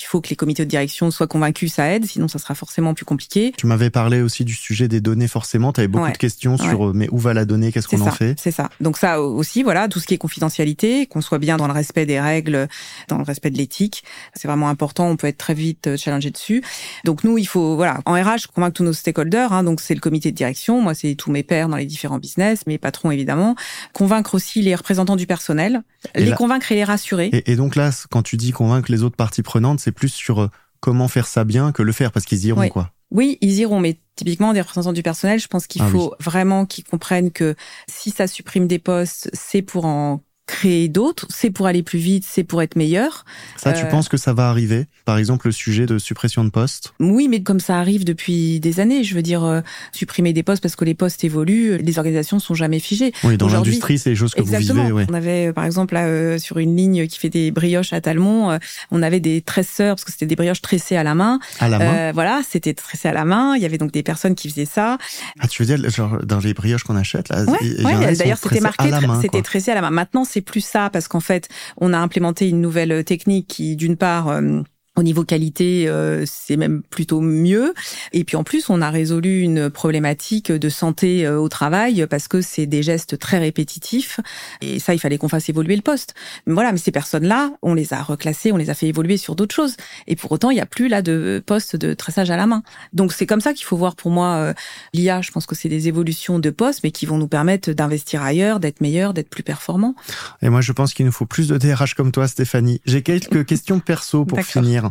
S2: Il faut que les comités de direction soient convaincus, ça aide, sinon ça sera forcément plus compliqué.
S1: Tu m'avais parlé aussi du sujet des données forcément, tu avais beaucoup de questions sur euh, mais où va la donnée, qu'est-ce qu'on en fait?
S2: C'est ça. Donc ça aussi, voilà, tout ce qui est confidentialité, qu'on soit bien dans le respect des règles, dans le respect de l'éthique, c'est vraiment important, on peut être très vite euh, challengé dessus. Donc nous, il faut, voilà, en RH, convaincre tous nos stakeholders, hein, donc c'est le comité de direction, moi c'est tous mes pairs dans les différents business, mes patrons évidemment, convaincre aussi les représentants du personnel, les convaincre et les rassurer.
S1: Et, donc là, quand tu dis convaincre les autres parties prenantes, c'est plus sur euh, comment faire ça bien que le faire, parce qu'ils iront quoi.
S2: Oui, ils iront, mais typiquement des représentants du personnel, je pense qu'il ah faut vraiment qu'ils comprennent que si ça supprime des postes, c'est pour en créer d'autres, c'est pour aller plus vite, c'est pour être meilleur.
S1: Ça, tu euh, penses que ça va arriver? Par exemple, le sujet de suppression de postes?
S2: Oui, mais comme ça arrive depuis des années, je veux dire, euh, supprimer des postes parce que les postes évoluent, les organisations sont jamais figées.
S1: Oui, dans l'industrie, c'est les choses que vous vivez.
S2: Ouais. On avait, par exemple, là, euh, sur une ligne qui fait des brioches à Talmont, on avait des tresseurs, parce que c'était des brioches tressées à la main.
S1: À la main
S2: Voilà, c'était tressé à la main, il y avait donc des personnes qui faisaient ça.
S1: Ah, tu veux dire, genre, dans les brioches qu'on achète, là,
S2: ouais, d'ailleurs, c'était marqué, c'était tressé à la main. Maintenant, c'est plus ça parce qu'en fait, on a implémenté une nouvelle technique qui, d'une part, euh, au niveau qualité, euh, c'est même plutôt mieux. Et puis en plus, on a résolu une problématique de santé euh, au travail parce que c'est des gestes très répétitifs. Et ça, il fallait qu'on fasse évoluer le poste. Mais voilà, mais ces personnes-là, on les a reclassées, on les a fait évoluer sur d'autres choses. Et pour autant, il n'y a plus là de poste de tressage à la main. Donc c'est comme ça qu'il faut voir pour moi euh, l'IA. Je pense que c'est des évolutions de postes, mais qui vont nous permettre d'investir ailleurs, d'être meilleurs, d'être plus performants.
S1: Et moi, je pense qu'il nous faut plus de DRH comme toi, Stéphanie. J'ai quelques <laughs> questions perso pour finir.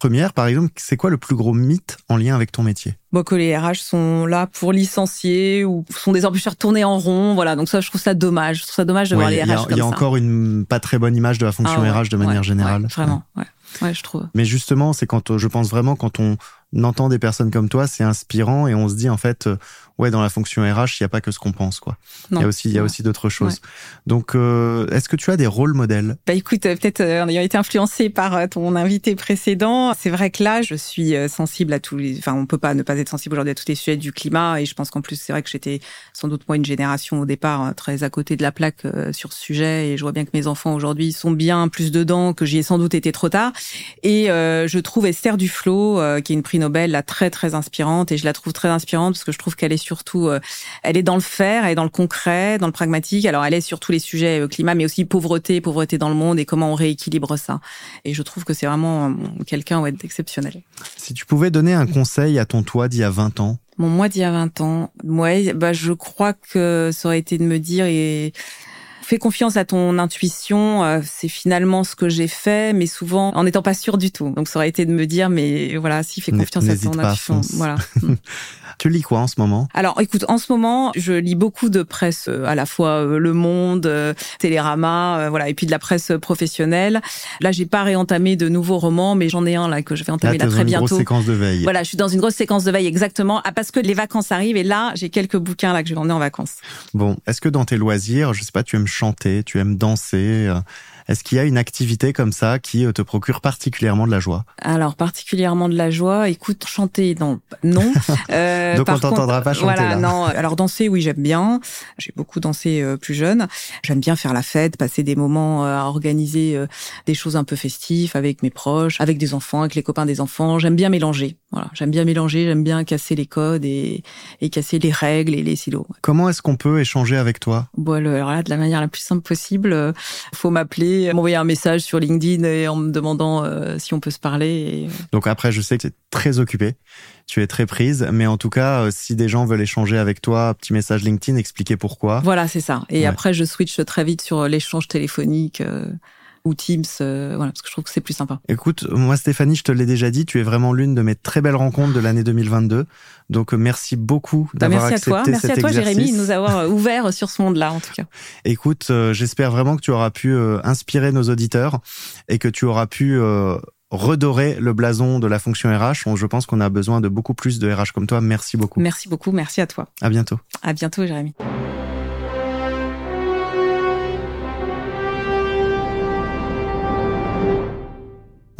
S1: Première, par exemple, c'est quoi le plus gros mythe en lien avec ton métier?
S2: Bon, que les RH sont là pour licencier ou sont des embaucheurs tournés en rond, voilà. Donc ça, je trouve ça dommage. Je trouve ça dommage de voir les RH comme ça.
S1: Il y a encore une pas très bonne image de la fonction RH ah de manière générale.
S2: vraiment. Ouais, je trouve.
S1: Mais justement, c'est quand je pense vraiment quand on entend des personnes comme toi, c'est inspirant et on se dit en fait, ouais, dans la fonction RH, il n'y a pas que ce qu'on pense, quoi. Il y a aussi, il y a aussi d'autres choses. Donc, euh, est-ce que tu as des rôles modèles?
S2: Bah écoute, euh, peut-être euh, en ayant été influencé par ton invité précédent, c'est vrai que là, je suis sensible à tous les. Enfin, on peut pas ne pas être sensible aujourd'hui à tous les sujets du climat, et je pense qu'en plus, c'est vrai que j'étais sans doute moi une génération au départ très à côté de la plaque sur ce sujet, et je vois bien que mes enfants aujourd'hui sont bien plus dedans, que j'y ai sans doute été trop tard. Et je trouve Esther Duflo, qui est une prix Nobel, là très très inspirante, et je la trouve très inspirante parce que je trouve qu'elle est surtout, euh, elle est dans le faire, elle est dans le concret, dans le pragmatique. Alors elle est sur tous les sujets euh, climat, mais aussi pauvreté, pauvreté dans le monde et comment on rééquilibre ça. Et je trouve que c'est vraiment euh, quelqu'un ouais, d'exceptionnel.
S1: Si tu pouvais donner un conseil à ton toi d'il y a 20 ans.
S2: Mon moi d'il y a 20 ans, ouais, bah je crois que ça aurait été de me dire et fais confiance à ton intuition, euh, c'est finalement ce que j'ai fait, mais souvent en n'étant pas sûr du tout. Donc ça aurait été de me dire, mais voilà, si fais confiance à ton intuition. Voilà. <laughs>
S1: tu lis quoi en ce moment
S2: Alors, écoute, en ce moment, je lis beaucoup de presse, euh, à la fois euh, Le Monde, Télérama, voilà, et puis de la presse professionnelle. Là, j'ai pas réentamé de nouveaux romans, mais j'en ai un là que je vais entamer là, très bientôt. Une grosse
S1: séquence de veille.
S2: Voilà, je suis dans une grosse séquence de veille exactement, ah, parce que les vacances arrivent et là, j'ai quelques bouquins là que je vais emmener en vacances.
S1: Bon, est-ce que dans tes loisirs, je sais pas, tu aimes chanter, tu aimes danser. Euh, est-ce qu'il y a une activité comme ça qui euh, te procure particulièrement de la joie?
S2: Alors particulièrement de la joie, écoute, chanter non, non. <laughs>
S1: Euh, Donc on t'entendra pas chanter
S2: voilà, Non, alors danser, oui, j'aime bien. J'ai beaucoup dansé euh, plus jeune. J'aime bien faire la fête, passer des moments à organiser des choses un peu festives avec mes proches, avec des enfants, avec les copains des enfants. J'aime bien mélanger. Voilà, j'aime bien mélanger, j'aime bien casser les codes et, et casser les règles et les silos.
S1: Comment est-ce qu'on peut échanger avec toi?
S2: Bon, alors là, de la manière la plus simple possible, faut m'appeler m'envoyer un message sur LinkedIn et en me demandant euh, si on peut se parler.
S1: Donc après, je sais que tu es très occupé, tu es très prise, mais en tout cas, euh, si des gens veulent échanger avec toi, petit message LinkedIn, expliquer pourquoi.
S2: Voilà, c'est ça. Et après, je switch très vite sur l'échange téléphonique. Ou Teams, euh, voilà, parce que je trouve que c'est plus sympa.
S1: Écoute, moi Stéphanie, je te l'ai déjà dit, tu es vraiment l'une de mes très belles rencontres de l'année 2022. Donc euh, merci beaucoup bah, d'avoir accepté
S2: à
S1: toi.
S2: Merci
S1: à
S2: toi, Jérémy, de nous avoir euh, ouvert sur ce monde-là, en tout cas.
S1: Écoute, j'espère vraiment que tu auras pu inspirer nos auditeurs et que tu auras pu redorer le blason de la fonction RH. Je pense qu'on a besoin de beaucoup plus de RH comme toi. Merci beaucoup.
S2: Merci beaucoup. Merci à toi.
S1: À bientôt.
S2: À bientôt, Jérémy.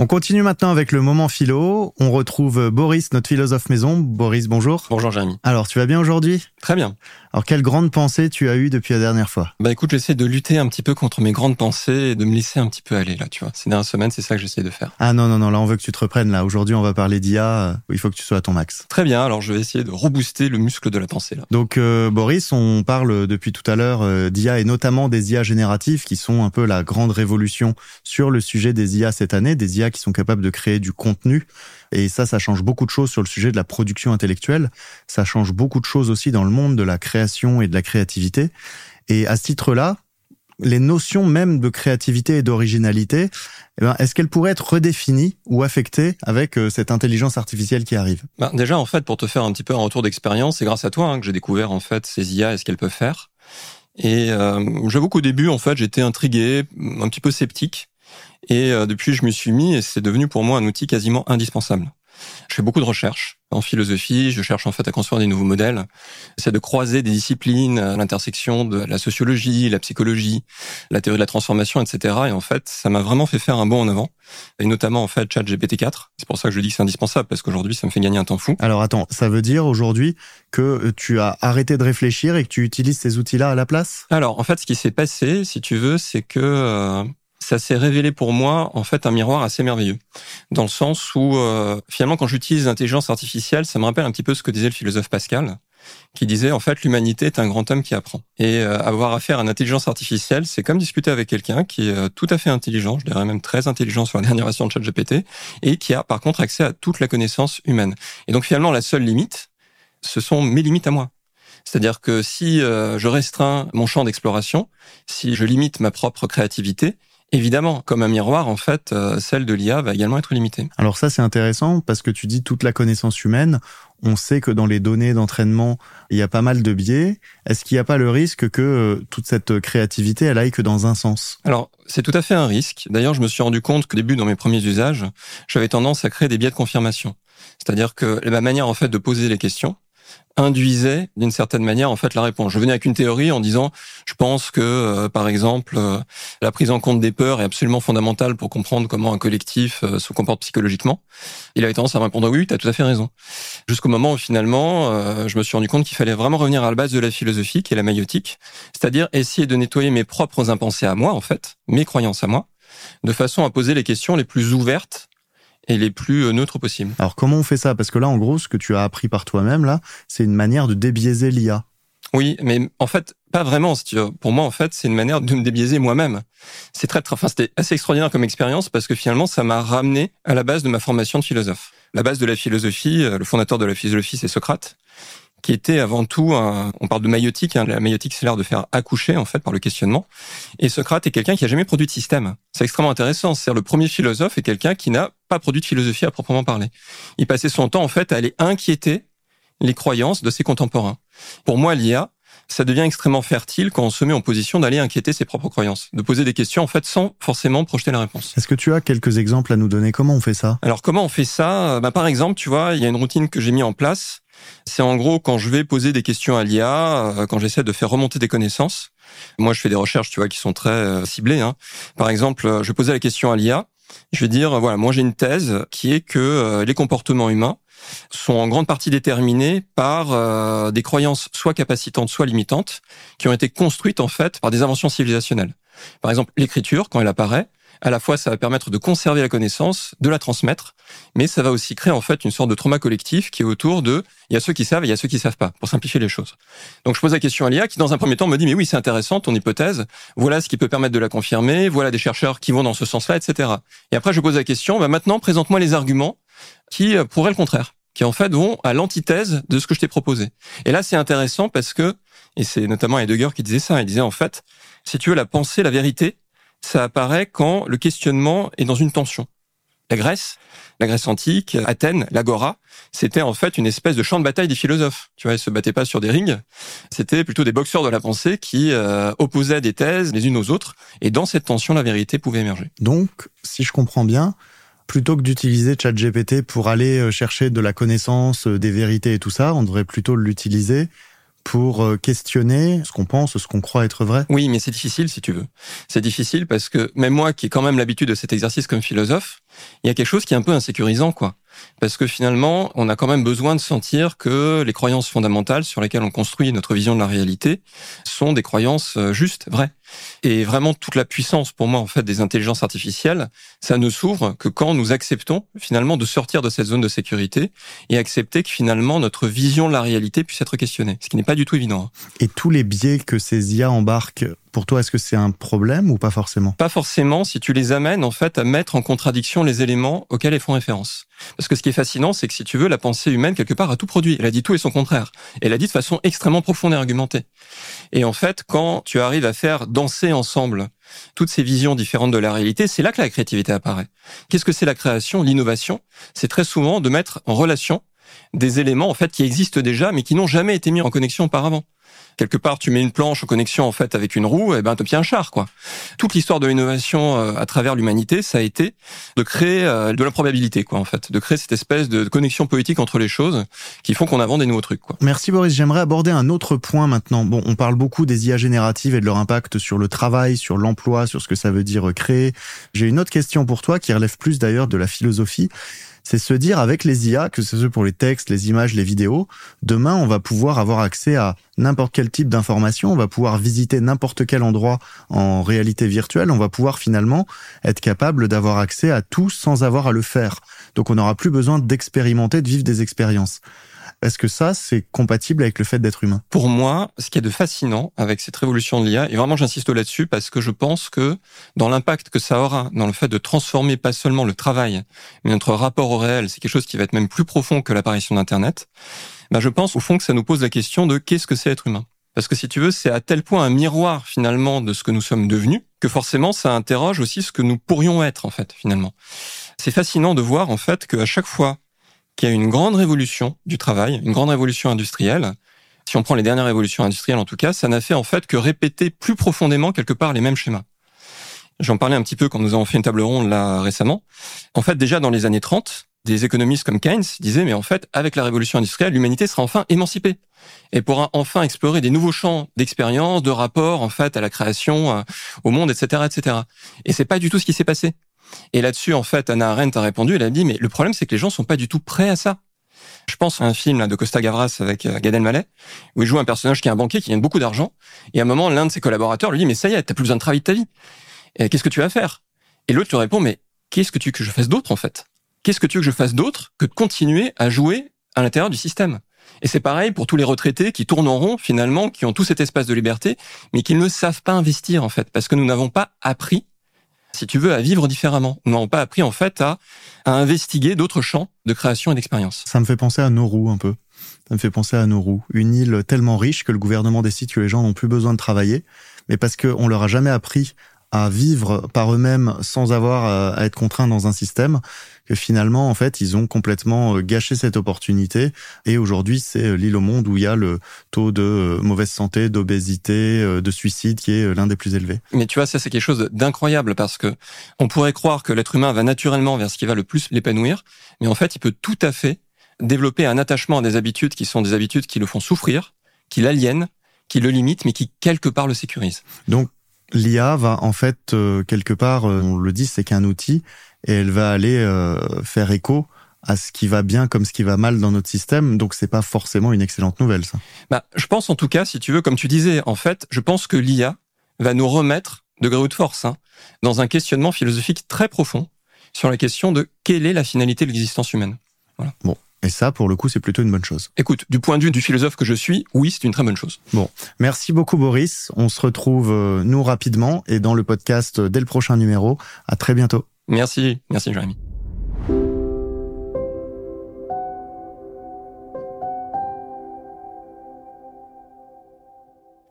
S1: On continue maintenant avec le moment philo. On retrouve Boris, notre philosophe maison. Boris, bonjour.
S3: Bonjour Jérémy.
S1: Alors, tu vas bien aujourd'hui?
S3: Très bien.
S1: Alors, quelle grande pensée tu as eue depuis la dernière fois?
S3: Bah écoute, j'essaie de lutter un petit peu contre mes grandes pensées et de me laisser un petit peu aller là, tu vois. Ces dernières semaines, c'est ça que j'essaie de faire.
S1: Ah non, non, non, là on veut que tu te reprennes là. Aujourd'hui, on va parler d'IA. Euh, il faut que tu sois à ton max.
S3: Très bien, alors je vais essayer de rebooster le muscle de la pensée là.
S1: Donc euh, Boris, on parle depuis tout à l'heure euh, d'IA et notamment des IA génératives qui sont un peu la grande révolution sur le sujet des IA cette année, des IA qui sont capables de créer du contenu. Et ça, ça change beaucoup de choses sur le sujet de la production intellectuelle. Ça change beaucoup de choses aussi dans le monde de la création et de la créativité. Et à ce titre-là, les notions même de créativité et d'originalité, eh ben, est-ce qu'elles pourraient être redéfinies ou affectées avec euh, cette intelligence artificielle qui arrive?
S3: Bah, Déjà, en fait, pour te faire un petit peu un retour d'expérience, c'est grâce à toi hein, que j'ai découvert en fait ces IA et ce qu'elles peuvent faire. Et euh, j'avoue qu'au début, en fait, j'étais intrigué, un petit peu sceptique. Et euh, depuis, je me suis mis et c'est devenu pour moi un outil quasiment indispensable. Je fais beaucoup de recherches en philosophie, je cherche en fait à construire des nouveaux modèles. C'est de croiser des disciplines à l'intersection de la sociologie, la psychologie, la théorie de la transformation, etc. Et en fait, ça m'a vraiment fait faire un bond en avant. Et notamment en fait ChatGPT-4. C'est pour ça que je dis que c'est indispensable parce qu'aujourd'hui, ça me fait gagner un temps fou.
S1: Alors attends, ça veut dire aujourd'hui que tu as arrêté de réfléchir et que tu utilises ces outils-là à la place?
S3: Alors en fait, ce qui s'est passé, si tu veux, c'est que euh, ça s'est révélé pour moi en fait un miroir assez merveilleux, dans le sens où euh, finalement quand j'utilise l'intelligence artificielle, ça me rappelle un petit peu ce que disait le philosophe Pascal, qui disait en fait l'humanité est un grand homme qui apprend. Et euh, avoir affaire à une intelligence artificielle, c'est comme discuter avec quelqu'un qui est euh, tout à fait intelligent, je dirais même très intelligent sur la <laughs> dernière version de ChatGPT, et qui a par contre accès à toute la connaissance humaine. Et donc finalement la seule limite, ce sont mes limites à moi. C'est-à-dire que si je restreins mon champ d'exploration, si je limite ma propre créativité, évidemment, comme un miroir, en fait, euh, celle de l'IA va également être limitée.
S1: Alors ça, c'est intéressant parce que tu dis toute la connaissance humaine. On sait que dans les données d'entraînement, il y a pas mal de biais. Est-ce qu'il n'y a pas le risque que euh, toute cette créativité, elle aille que dans un sens?
S3: Alors, c'est tout à fait un risque. D'ailleurs, je me suis rendu compte qu'au début, dans mes premiers usages, j'avais tendance à créer des biais de confirmation. C'est-à-dire que ma manière, en fait, de poser les questions, induisait d'une certaine manière en fait la réponse. Je venais avec une théorie en disant je pense que euh, par exemple euh, la prise en compte des peurs est absolument fondamentale pour comprendre comment un collectif euh, se comporte psychologiquement. Il avait tendance à répondre oui, tu as tout à fait raison. Jusqu'au moment où finalement je me suis rendu compte qu'il fallait vraiment revenir à la base de la philosophie qui est la maïotique, c'est-à-dire essayer de nettoyer mes propres impensés à moi en fait, mes croyances à moi, de façon à poser les questions les plus ouvertes et les plus euh, neutres possibles.
S1: Alors comment on fait ça? Parce que là, en gros, ce que tu as appris par toi-même, là, c'est une manière de débiaiser l'IA.
S3: Oui, mais en fait, pas vraiment. Si tu veux. Pour moi, en fait, c'est une manière de me débiaiser moi-même. C'est très, très, enfin, c'était assez extraordinaire comme expérience parce que finalement, ça m'a ramené à la base de ma formation de philosophe. La base de la philosophie, euh, le fondateur de la philosophie, c'est Socrate qui était avant tout, un, on parle de maïotique, hein, la maïotique c'est l'art de faire accoucher en fait par le questionnement. Et Socrate est quelqu'un qui a jamais produit de système. C'est extrêmement intéressant. C'est le premier philosophe est quelqu'un qui n'a pas produit de philosophie à proprement parler. Il passait son temps en fait à aller inquiéter les croyances de ses contemporains. Pour moi, l'IA, ça devient extrêmement fertile quand on se met en position d'aller inquiéter ses propres croyances, de poser des questions en fait sans forcément projeter la réponse.
S1: Est-ce que tu as quelques exemples à nous donner? Comment on fait ça?
S3: Alors comment on fait ça? Bah, Par exemple, tu vois, il y a une routine que j'ai mis en place c'est en gros quand je vais poser des questions à l'IA, euh, quand j'essaie de faire remonter des connaissances. Moi, je fais des recherches, tu vois, qui sont très euh, ciblées. Hein. Par exemple, euh, je poser la question à l'IA. Je vais dire, voilà, moi j'ai une thèse qui est que les comportements humains sont en grande partie déterminés par des croyances soit capacitantes, soit limitantes, qui ont été construites en fait par des inventions civilisationnelles. Par exemple, l'écriture, quand elle apparaît, à la fois ça va permettre de conserver la connaissance, de la transmettre, mais ça va aussi créer en fait une sorte de trauma collectif qui est autour de il y a ceux qui savent et il y a ceux qui savent pas, pour simplifier les choses. Donc je pose la question à l'IA qui dans un premier temps me dit mais oui c'est intéressant ton hypothèse, voilà ce qui peut permettre de la confirmer, voilà des chercheurs qui vont dans ce sens-là, etc. Et après je pose la question, bah maintenant présente-moi les arguments qui euh, pourraient le contraire qui en fait vont à l'antithèse de ce que je t'ai proposé. Et là, c'est intéressant parce que, et c'est notamment Heidegger qui disait ça, il disait en fait, si tu veux la pensée, la vérité, ça apparaît quand le questionnement est dans une tension. La Grèce, la Grèce antique, Athènes, l'agora, c'était en fait une espèce de champ de bataille des philosophes. Tu vois, ils se battaient pas sur des rings, c'était plutôt des boxeurs de la pensée qui euh, opposaient des thèses les unes aux autres, et dans cette tension, la vérité pouvait émerger.
S1: Donc, si je comprends bien, plutôt que d'utiliser ChatGPT pour aller euh, chercher de la connaissance, euh, des vérités et tout ça, on devrait plutôt l'utiliser pour euh, questionner ce qu'on pense, ce qu'on croit être vrai
S3: Oui, mais c'est difficile si tu veux. C'est difficile parce que même moi qui ai quand même l'habitude de cet exercice comme philosophe, il y a quelque chose qui est un peu insécurisant, quoi. Parce que finalement, on a quand même besoin de sentir que les croyances fondamentales sur lesquelles on construit notre vision de la réalité sont des croyances euh, justes, vraies. Et vraiment, toute la puissance, pour moi, en fait, des intelligences artificielles, ça ne s'ouvre que quand nous acceptons, finalement, de sortir de cette zone de sécurité et accepter que, finalement, notre vision de la réalité puisse être questionnée. Ce qui n'est pas du tout évident.
S1: Et tous les biais que ces IA embarquent pour toi, est-ce que c'est un problème ou pas forcément?
S3: Pas forcément si tu les amènes en fait à mettre en contradiction les éléments auxquels elles font référence. Parce que ce qui est fascinant, c'est que si tu veux, la pensée humaine, quelque part, a tout produit. Elle a dit tout et son contraire. Elle a dit de façon extrêmement profonde et argumentée. Et en fait, quand tu arrives à faire danser ensemble toutes ces visions différentes de la réalité, c'est là que la créativité apparaît. Qu'est-ce que c'est la création, l'innovation C'est très souvent de mettre en relation des éléments en fait qui existent déjà mais qui n'ont jamais été mis en connexion auparavant quelque part tu mets une planche en connexion en fait avec une roue, et ben t'obtiens un char quoi. Toute l'histoire de l'innovation euh, à travers l'humanité, ça a été de créer euh, de l'improbabilité quoi en fait, de créer cette espèce de connexion poétique entre les choses qui font qu'on invente des nouveaux trucs quoi.
S1: Merci Boris, j'aimerais aborder un autre point maintenant. Bon, on parle beaucoup des IA génératives et de leur impact sur le travail, sur l'emploi, sur ce que ça veut dire créer. J'ai une autre question pour toi qui relève plus d'ailleurs de la philosophie c'est se dire avec les IA, que ce soit pour les textes, les images, les vidéos, demain on va pouvoir avoir accès à n'importe quel type d'information, on va pouvoir visiter n'importe quel endroit en réalité virtuelle, on va pouvoir finalement être capable d'avoir accès à tout sans avoir à le faire. Donc on n'aura plus besoin d'expérimenter, de vivre des expériences. Est-ce que ça, c'est compatible avec le fait d'être humain?
S3: Pour moi, ce qui est de fascinant avec cette révolution de l'IA, et vraiment j'insiste là-dessus parce que je pense que dans l'impact que ça aura dans le fait de transformer pas seulement le travail, mais notre rapport au réel, c'est quelque chose qui va être même plus profond que l'apparition d'Internet, ben je pense au fond que ça nous pose la question de qu'est-ce que c'est être humain? Parce que si tu veux, c'est à tel point un miroir finalement de ce que nous sommes devenus que forcément ça interroge aussi ce que nous pourrions être en fait finalement. C'est fascinant de voir en fait qu'à chaque fois qu'il y a une grande révolution du travail, une grande révolution industrielle, si on prend les dernières révolutions industrielles en tout cas, ça n'a fait en fait que répéter plus profondément quelque part les mêmes schémas. J'en parlais un petit peu quand nous avons fait une table ronde là récemment. En fait, déjà dans les années 30, des économistes comme Keynes disaient, mais en fait, avec la révolution industrielle, l'humanité sera enfin émancipée et pourra enfin explorer des nouveaux champs d'expérience, de rapport, en fait, à la création, au monde, etc., etc. Et c'est pas du tout ce qui s'est passé. Et là-dessus, en fait, Anna Arendt a répondu, elle a dit, mais le problème, c'est que les gens sont pas du tout prêts à ça. Je pense à un film de Costa Gavras avec euh, Gad Elmaleh, où il joue un personnage qui est un banquier, qui gagne beaucoup d'argent, et à un moment, l'un de ses collaborateurs lui dit, mais ça y est, t'as plus besoin de travailler de ta vie. Qu'est-ce que tu vas faire? Et l'autre lui répond, mais qu'est-ce que tu veux que je fasse d'autre, en fait? Qu'est-ce que tu veux que je fasse d'autre que de continuer à jouer à l'intérieur du système? Et c'est pareil pour tous les retraités qui tournent en rond finalement, qui ont tout cet espace de liberté, mais qui ne savent pas investir en fait, parce que nous n'avons pas appris, si tu veux, à vivre différemment. Nous n'avons pas appris en fait à, à investiguer d'autres champs de création et d'expérience.
S1: Ça me fait penser à Nauru un peu. Ça me fait penser à Nauru, une île tellement riche que le gouvernement décide que les gens n'ont plus besoin de travailler, mais parce qu'on leur a jamais appris à vivre par eux-mêmes sans avoir euh, à être contraints dans un système, que finalement, en fait, ils ont complètement euh, gâché cette opportunité. Et aujourd'hui, c'est euh, l'île au monde où il y a le taux de mauvaise santé, d'obésité, de suicide qui est l'un des plus élevés.
S3: Mais tu vois, ça c'est quelque chose d'incroyable parce que on pourrait croire que l'être humain va naturellement vers ce qui va le plus l'épanouir, mais en fait, il peut tout à fait développer un attachement à des habitudes qui sont des habitudes qui le font souffrir, qui l'aliènent, qui le limitent, mais qui quelque part le sécurisent.
S1: Donc l'IA va en fait euh, quelque part, euh, on le dit, c'est qu'un outil et elle va aller euh, faire écho à ce qui va bien comme ce qui va mal dans notre système. Donc c'est pas forcément une excellente nouvelle, ça.
S3: Bah, je pense en tout cas, si tu veux, comme tu disais, en fait, je pense que l'IA va nous remettre de gré de force hein, dans un questionnement philosophique très profond sur la question de quelle est la finalité de l'existence humaine.
S1: Voilà. Bon, et ça, pour le coup, c'est plutôt une bonne chose.
S3: Écoute, du point de vue du philosophe que je suis, oui, c'est une très bonne chose.
S1: Bon, merci beaucoup Boris. On se retrouve, euh, nous, rapidement et dans le podcast dès le prochain numéro. À très bientôt.
S3: Merci, merci Jérémy.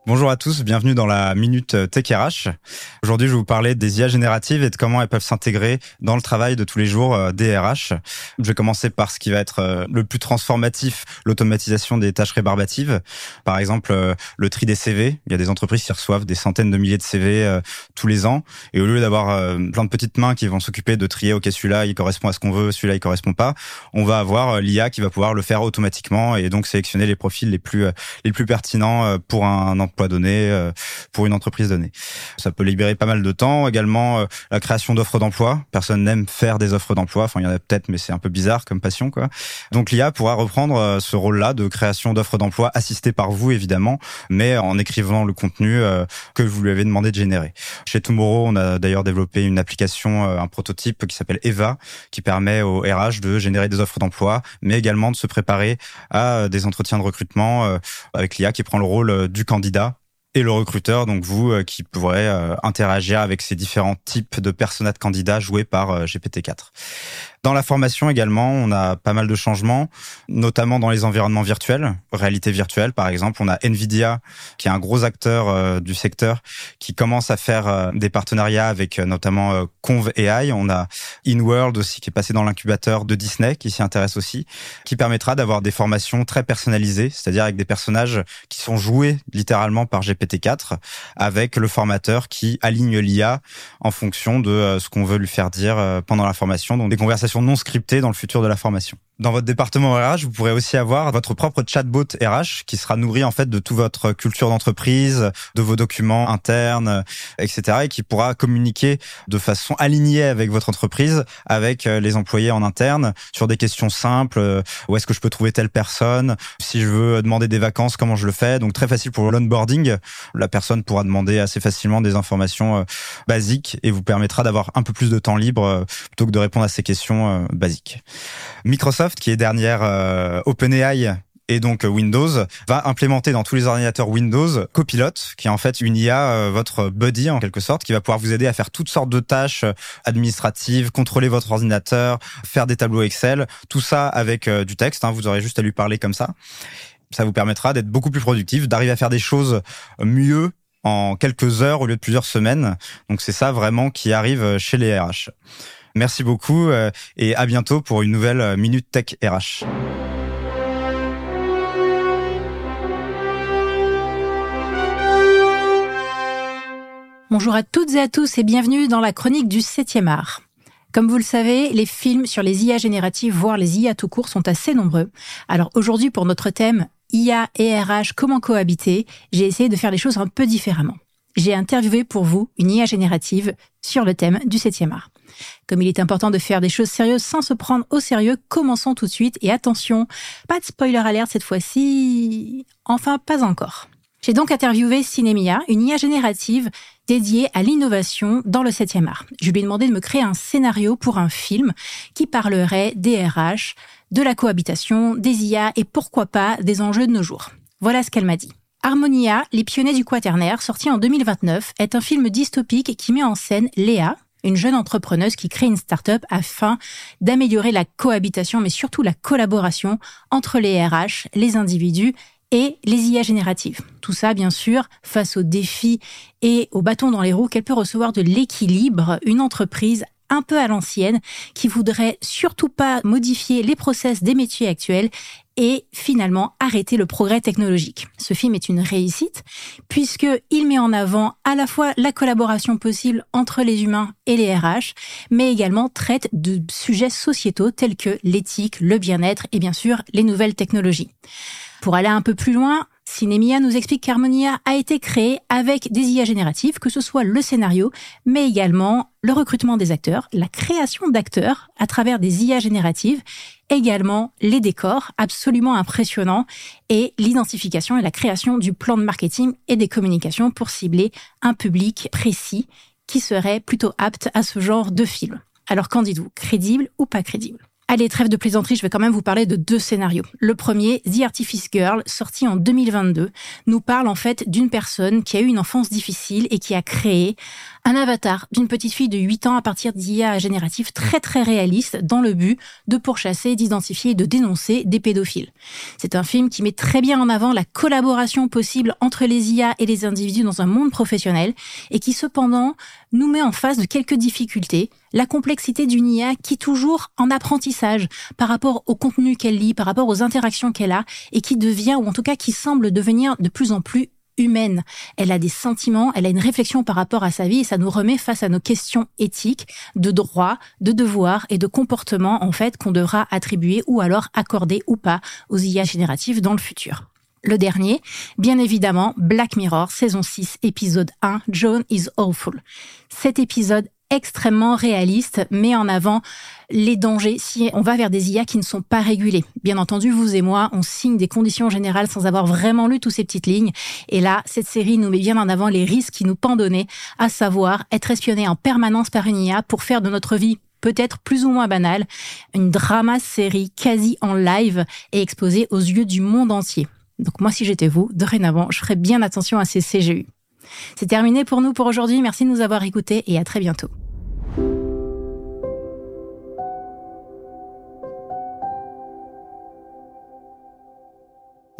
S4: Bonjour à tous, bienvenue dans la Minute Tech RH. Aujourd'hui, je vais vous parler des IA génératives et de comment elles peuvent s'intégrer dans le travail de tous les jours euh, des RH. Je vais commencer par ce qui va être euh, le plus transformatif, l'automatisation des tâches rébarbatives. Par exemple, euh, le tri des CV. Il y a des entreprises qui reçoivent des centaines de milliers de CV tous les ans. Et au lieu d'avoir plein de petites mains qui vont s'occuper de trier, OK, celui-là, il correspond à ce qu'on veut, celui-là, il correspond pas, on va avoir l'IA qui va pouvoir le faire automatiquement et donc sélectionner les profils les plus, les plus pertinents pour un emploi donné euh, pour une entreprise donnée. Ça peut libérer pas mal de temps. Également, euh, la création d'offres d'emploi. Personne n'aime faire des offres d'emploi. Enfin, il y en a peut-être, mais c'est un peu bizarre comme passion, quoi. Donc, l'IA pourra reprendre euh, ce rôle-là de création d'offres d'emploi assistée par vous, évidemment, mais en écrivant le contenu que vous lui avez demandé de générer. Chez Tomorrow, on a d'ailleurs développé une application, un prototype qui s'appelle Eva, qui permet au RH de générer des offres d'emploi, mais également de se préparer à des entretiens de recrutement avec l'IA qui prend le rôle du candidat et le recruteur, donc vous, euh, qui pourrez euh, interagir avec ces différents types de personnages de candidats joués par euh, GPT-4. Dans la formation également, on a pas mal de changements, notamment dans les environnements virtuels, réalité virtuelle par exemple. On a Nvidia, qui est un gros acteur euh, du secteur, qui commence à faire euh, des partenariats avec euh, notamment Conv AI. On a InWorld aussi, qui est passé dans l'incubateur de Disney, qui s'y intéresse aussi, qui permettra d'avoir des formations très personnalisées, c'est-à-dire avec des personnages qui sont joués littéralement par GPT-4, avec le formateur qui aligne l'IA en fonction de ce qu'on veut lui faire dire pendant la formation. Donc des conversations non scriptées dans le futur de la formation. Dans votre département RH, vous pourrez aussi avoir votre propre chatbot RH qui sera nourri en fait de toute votre culture d'entreprise, de vos documents internes, etc. et qui pourra communiquer de façon alignée avec votre entreprise, avec euh, les employés en interne sur des questions simples. Euh, où est-ce que je peux trouver telle personne Si je veux demander des vacances, comment je le fais Donc très facile pour l'onboarding. La personne pourra demander assez facilement des informations euh, basiques et vous permettra d'avoir un peu plus de temps libre plutôt que de répondre à ces questions basiques. Microsoft qui est dernière euh, OpenAI et donc euh, Windows va implémenter dans tous les ordinateurs Windows Copilot, qui est en fait une IA, euh, votre buddy en quelque sorte, qui va pouvoir vous aider à faire toutes sortes de tâches administratives, contrôler votre ordinateur, faire des tableaux Excel, tout ça avec du texte. Hein, vous aurez juste à lui parler comme ça. Ça vous permettra d'être beaucoup plus productif, d'arriver à faire des choses mieux en quelques heures au lieu de plusieurs semaines. Donc c'est ça vraiment qui arrive chez les RH. Merci beaucoup euh, et à bientôt pour une nouvelle Minute Tech RH.
S5: Bonjour à toutes et à tous et bienvenue dans la chronique du 7e art. Comme vous le savez, les films sur les IA génératives, voire les IA tout court, sont assez nombreux. Alors aujourd'hui, pour notre thème IA et RH, comment cohabiter, j'ai essayé de faire les choses un peu différemment. J'ai interviewé pour vous une IA générative sur le thème du 7e art. Comme il est important de faire des choses sérieuses sans se prendre au sérieux, commençons tout de suite et attention, pas de spoiler alert cette fois-ci. Enfin, pas encore. J'ai donc interviewé Cinemia, une IA générative dédiée à l'innovation dans le 7e art. Je lui ai demandé de me créer un scénario pour un film qui parlerait des RH, de la cohabitation, des IA et pourquoi pas des enjeux de nos jours. Voilà ce qu'elle m'a dit. Harmonia, les pionniers du quaternaire, sorti en 2029, est un film dystopique qui met en scène Léa, une jeune entrepreneuse qui crée une start-up afin d'améliorer la cohabitation, mais surtout la collaboration entre les RH, les individus et les IA génératives. Tout ça, bien sûr, face aux défis et aux bâtons dans les roues qu'elle peut recevoir de l'équilibre, une entreprise un peu à l'ancienne, qui voudrait surtout pas modifier les process des métiers actuels et finalement arrêter le progrès technologique. Ce film est une réussite puisque il met en avant à la fois la collaboration possible entre les humains et les RH, mais également traite de sujets sociétaux tels que l'éthique, le bien-être et bien sûr les nouvelles technologies. Pour aller un peu plus loin, Cinemia nous explique qu'Harmonia a été créé avec des IA génératives, que ce soit le scénario, mais également le recrutement des acteurs, la création d'acteurs à travers des IA génératives, également les décors absolument impressionnants et l'identification et la création du plan de marketing et des communications pour cibler un public précis qui serait plutôt apte à ce genre de film. Alors qu'en dites-vous? Crédible ou pas crédible? Allez, trêve de plaisanterie, je vais quand même vous parler de deux scénarios. Le premier, The Artifice Girl, sorti en 2022, nous parle en fait d'une personne qui a eu une enfance difficile et qui a créé un avatar d'une petite fille de 8 ans à partir d'IA génératif très très réaliste dans le but de pourchasser, d'identifier et de dénoncer des pédophiles. C'est un film qui met très bien en avant la collaboration possible entre les IA et les individus dans un monde professionnel et qui cependant nous met en face de quelques difficultés, la complexité d'une IA qui toujours en apprentissage par rapport au contenu qu'elle lit, par rapport aux interactions qu'elle a et qui devient, ou en tout cas qui semble devenir de plus en plus humaine. Elle a des sentiments, elle a une réflexion par rapport à sa vie et ça nous remet face à nos questions éthiques, de droits, de devoirs et de comportements en fait qu'on devra attribuer ou alors accorder ou pas aux IA génératives dans le futur. Le dernier, bien évidemment, Black Mirror, saison 6, épisode 1, Joan is Awful. Cet épisode extrêmement réaliste, met en avant les dangers si on va vers des IA qui ne sont pas régulées. Bien entendu, vous et moi, on signe des conditions générales sans avoir vraiment lu toutes ces petites lignes. Et là, cette série nous met bien en avant les risques qui nous pendaient, à savoir être espionné en permanence par une IA pour faire de notre vie peut-être plus ou moins banale, une drama série quasi en live et exposée aux yeux du monde entier. Donc moi, si j'étais vous, dorénavant, je ferais bien attention à ces CGU. C'est terminé pour nous pour aujourd'hui. Merci de nous avoir écoutés et à très bientôt.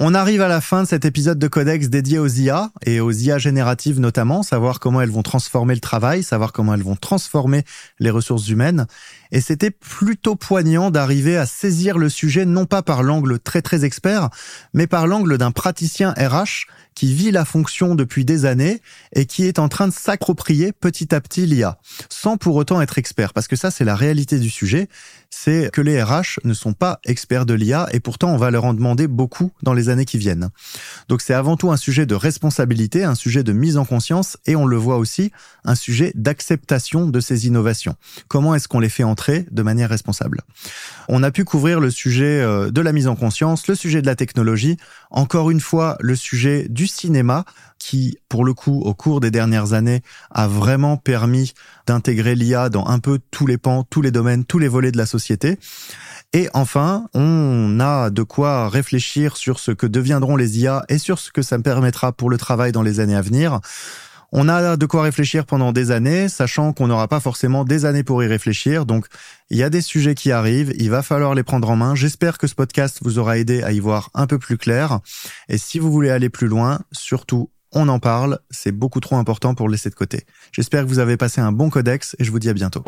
S1: On arrive à la fin de cet épisode de Codex dédié aux IA et aux IA génératives notamment, savoir comment elles vont transformer le travail, savoir comment elles vont transformer les ressources humaines. Et c'était plutôt poignant d'arriver à saisir le sujet non pas par l'angle très très expert, mais par l'angle d'un praticien RH qui vit la fonction depuis des années et qui est en train de s'approprier petit à petit l'IA, sans pour autant être expert, parce que ça c'est la réalité du sujet, c'est que les RH ne sont pas experts de l'IA et pourtant on va leur en demander beaucoup dans les années qui viennent. Donc c'est avant tout un sujet de responsabilité, un sujet de mise en conscience et on le voit aussi, un sujet d'acceptation de ces innovations. Comment est-ce qu'on les fait de manière responsable On a pu couvrir le sujet euh, de la mise en conscience, le sujet de la technologie, encore une fois le sujet du cinéma qui, pour le coup, au cours des dernières années, a vraiment permis d'intégrer l'IA dans un peu tous les pans, tous les domaines, tous les volets de la société. Et enfin, on a de quoi réfléchir sur ce que deviendront les IA et sur ce que ça me permettra pour le travail dans les années à venir. On a de quoi réfléchir pendant des années, sachant qu'on n'aura pas forcément des années pour y réfléchir. Donc, il y a des sujets qui arrivent, il va falloir les prendre en main. J'espère que ce podcast vous aura aidé à y voir un peu plus clair. Et si vous voulez aller plus loin, surtout, on en parle. C'est beaucoup trop important pour le laisser de côté. J'espère que vous avez passé un bon codex et je vous dis à bientôt.